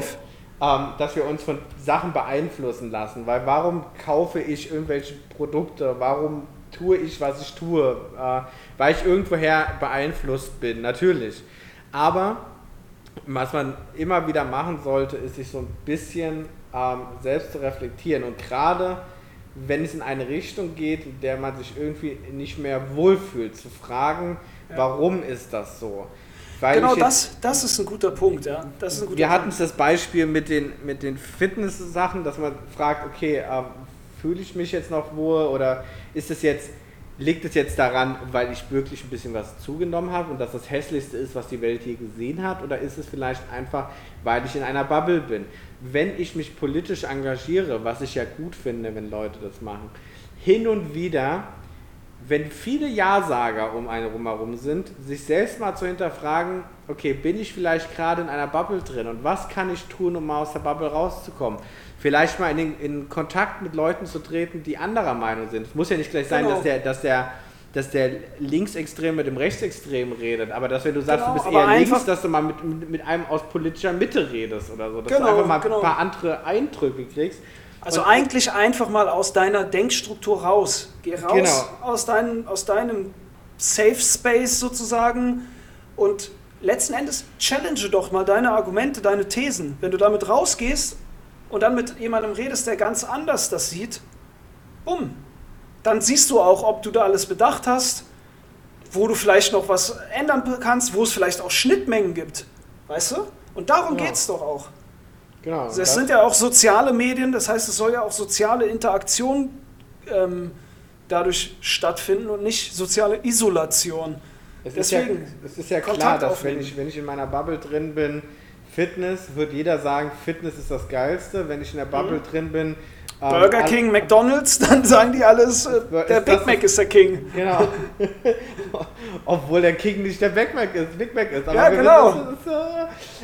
ähm, dass wir uns von Sachen beeinflussen lassen. Weil warum kaufe ich irgendwelche Produkte? Warum tue ich, was ich tue? Äh, weil ich irgendwoher beeinflusst bin, natürlich. Aber was man immer wieder machen sollte, ist sich so ein bisschen ähm, selbst zu reflektieren. Und gerade wenn es in eine Richtung geht, in der man sich irgendwie nicht mehr wohlfühlt, zu fragen, ja. warum ist das so? Genau, das, das ist ein guter Punkt, ja. Das ist ein guter wir hatten das Beispiel mit den, mit den Fitness-Sachen, dass man fragt, okay, äh, fühle ich mich jetzt noch wohl oder ist es jetzt Liegt es jetzt daran, weil ich wirklich ein bisschen was zugenommen habe und dass das hässlichste ist, was die Welt je gesehen hat? Oder ist es vielleicht einfach, weil ich in einer Bubble bin? Wenn ich mich politisch engagiere, was ich ja gut finde, wenn Leute das machen, hin und wieder wenn viele Ja-Sager um einen herum sind, sich selbst mal zu hinterfragen, okay, bin ich vielleicht gerade in einer Bubble drin und was kann ich tun, um mal aus der Bubble rauszukommen? Vielleicht mal in, den, in Kontakt mit Leuten zu treten, die anderer Meinung sind. Es muss ja nicht gleich sein, Genau. dass der, dass der dass der Linksextrem mit dem Rechtsextrem redet, aber dass wenn du sagst, Genau, du bist eher links, dass du mal mit, mit, mit einem aus politischer Mitte redest oder so, dass Genau, du einfach mal genau. ein paar andere Eindrücke kriegst. Also Und- eigentlich einfach mal aus deiner Denkstruktur raus. Geh raus Genau. aus, dein, aus deinem Safe Space sozusagen und letzten Endes challenge doch mal deine Argumente, deine Thesen. Wenn du damit rausgehst und dann mit jemandem redest, der ganz anders das sieht, bumm, dann siehst du auch, ob du da alles bedacht hast, wo du vielleicht noch was ändern kannst, wo es vielleicht auch Schnittmengen gibt. Weißt du? Und darum Ja. geht es doch auch. Genau. Es das- sind ja auch soziale Medien, das heißt, es soll ja auch soziale Interaktion ähm, dadurch stattfinden und nicht soziale Isolation. Es ist, ja, Deswegen, es ist ja klar, Kontakt dass wenn ich, wenn ich in meiner Bubble drin bin, Fitness, wird jeder sagen, Fitness ist das Geilste. Wenn ich in der Bubble drin bin, Burger all- King, McDonalds, *laughs* dann sagen die alles, äh, der Big Mac ist der King. Genau. *laughs* Obwohl der King nicht der Big Mac ist, Big Mac ist. Aber Ja, genau. das ist,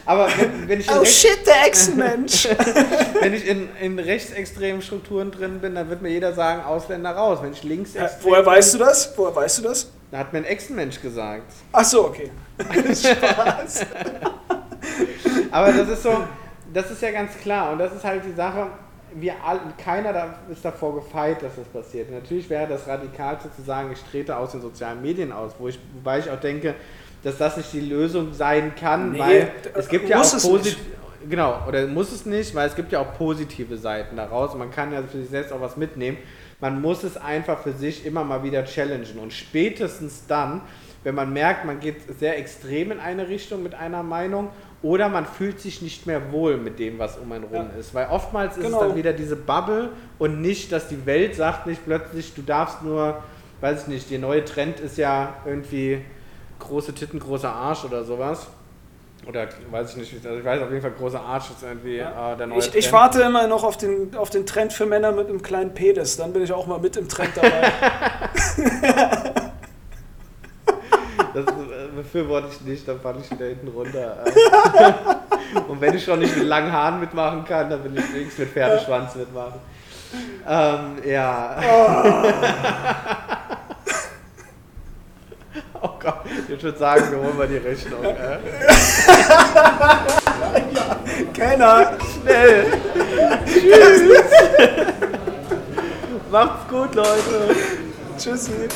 aber wenn, wenn ich, Oh shit, der Echsenmensch. *laughs* wenn ich in, in rechtsextremen Strukturen drin bin, dann wird mir jeder sagen, Ausländer raus. Wenn ich links ja, woher weißt du das? Woher weißt du das? Da hat mir ein Echsenmensch gesagt. Ach so, okay. Spaß. Aber das ist so, das ist ja ganz klar. Und das ist halt die Sache, wir all, keiner da ist davor gefeit, dass das passiert. Natürlich wäre das radikalste zu sagen, ich trete aus den sozialen Medien aus, wo ich, wobei ich auch denke, dass das nicht die Lösung sein kann, Nee, weil es gibt ja auch positiv. Genau, oder muss es nicht, weil es gibt ja auch positive Seiten daraus und man kann ja für sich selbst auch was mitnehmen. Man muss es einfach für sich immer mal wieder challengen und spätestens dann, wenn man merkt, man geht sehr extrem in eine Richtung mit einer Meinung oder man fühlt sich nicht mehr wohl mit dem, was um einen rum Ja. ist. Weil oftmals ist Genau. es dann wieder diese Bubble und nicht, dass die Welt sagt nicht plötzlich, du darfst nur, weiß ich nicht, der neue Trend ist ja irgendwie große Titten, großer Arsch oder sowas. Oder weiß ich nicht, also ich weiß auf jeden Fall, großer Arsch ist irgendwie Ja. äh, der neue Ich, Trend. ich warte immer noch auf den, auf den Trend für Männer mit einem kleinen Penis. Dann bin ich auch mal mit im Trend dabei. *laughs* Das äh, befürworte ich nicht, dann falle ich wieder hinten runter. *laughs* Und wenn ich schon nicht mit langen Haaren mitmachen kann, dann will ich wenigstens mit Pferdeschwanz mitmachen. Ähm, ja. Oh Gott, ich würde sagen, wir holen mal die Rechnung. Äh. Keiner. Schnell! Tschüss! Macht's gut, Leute! Tschüssi.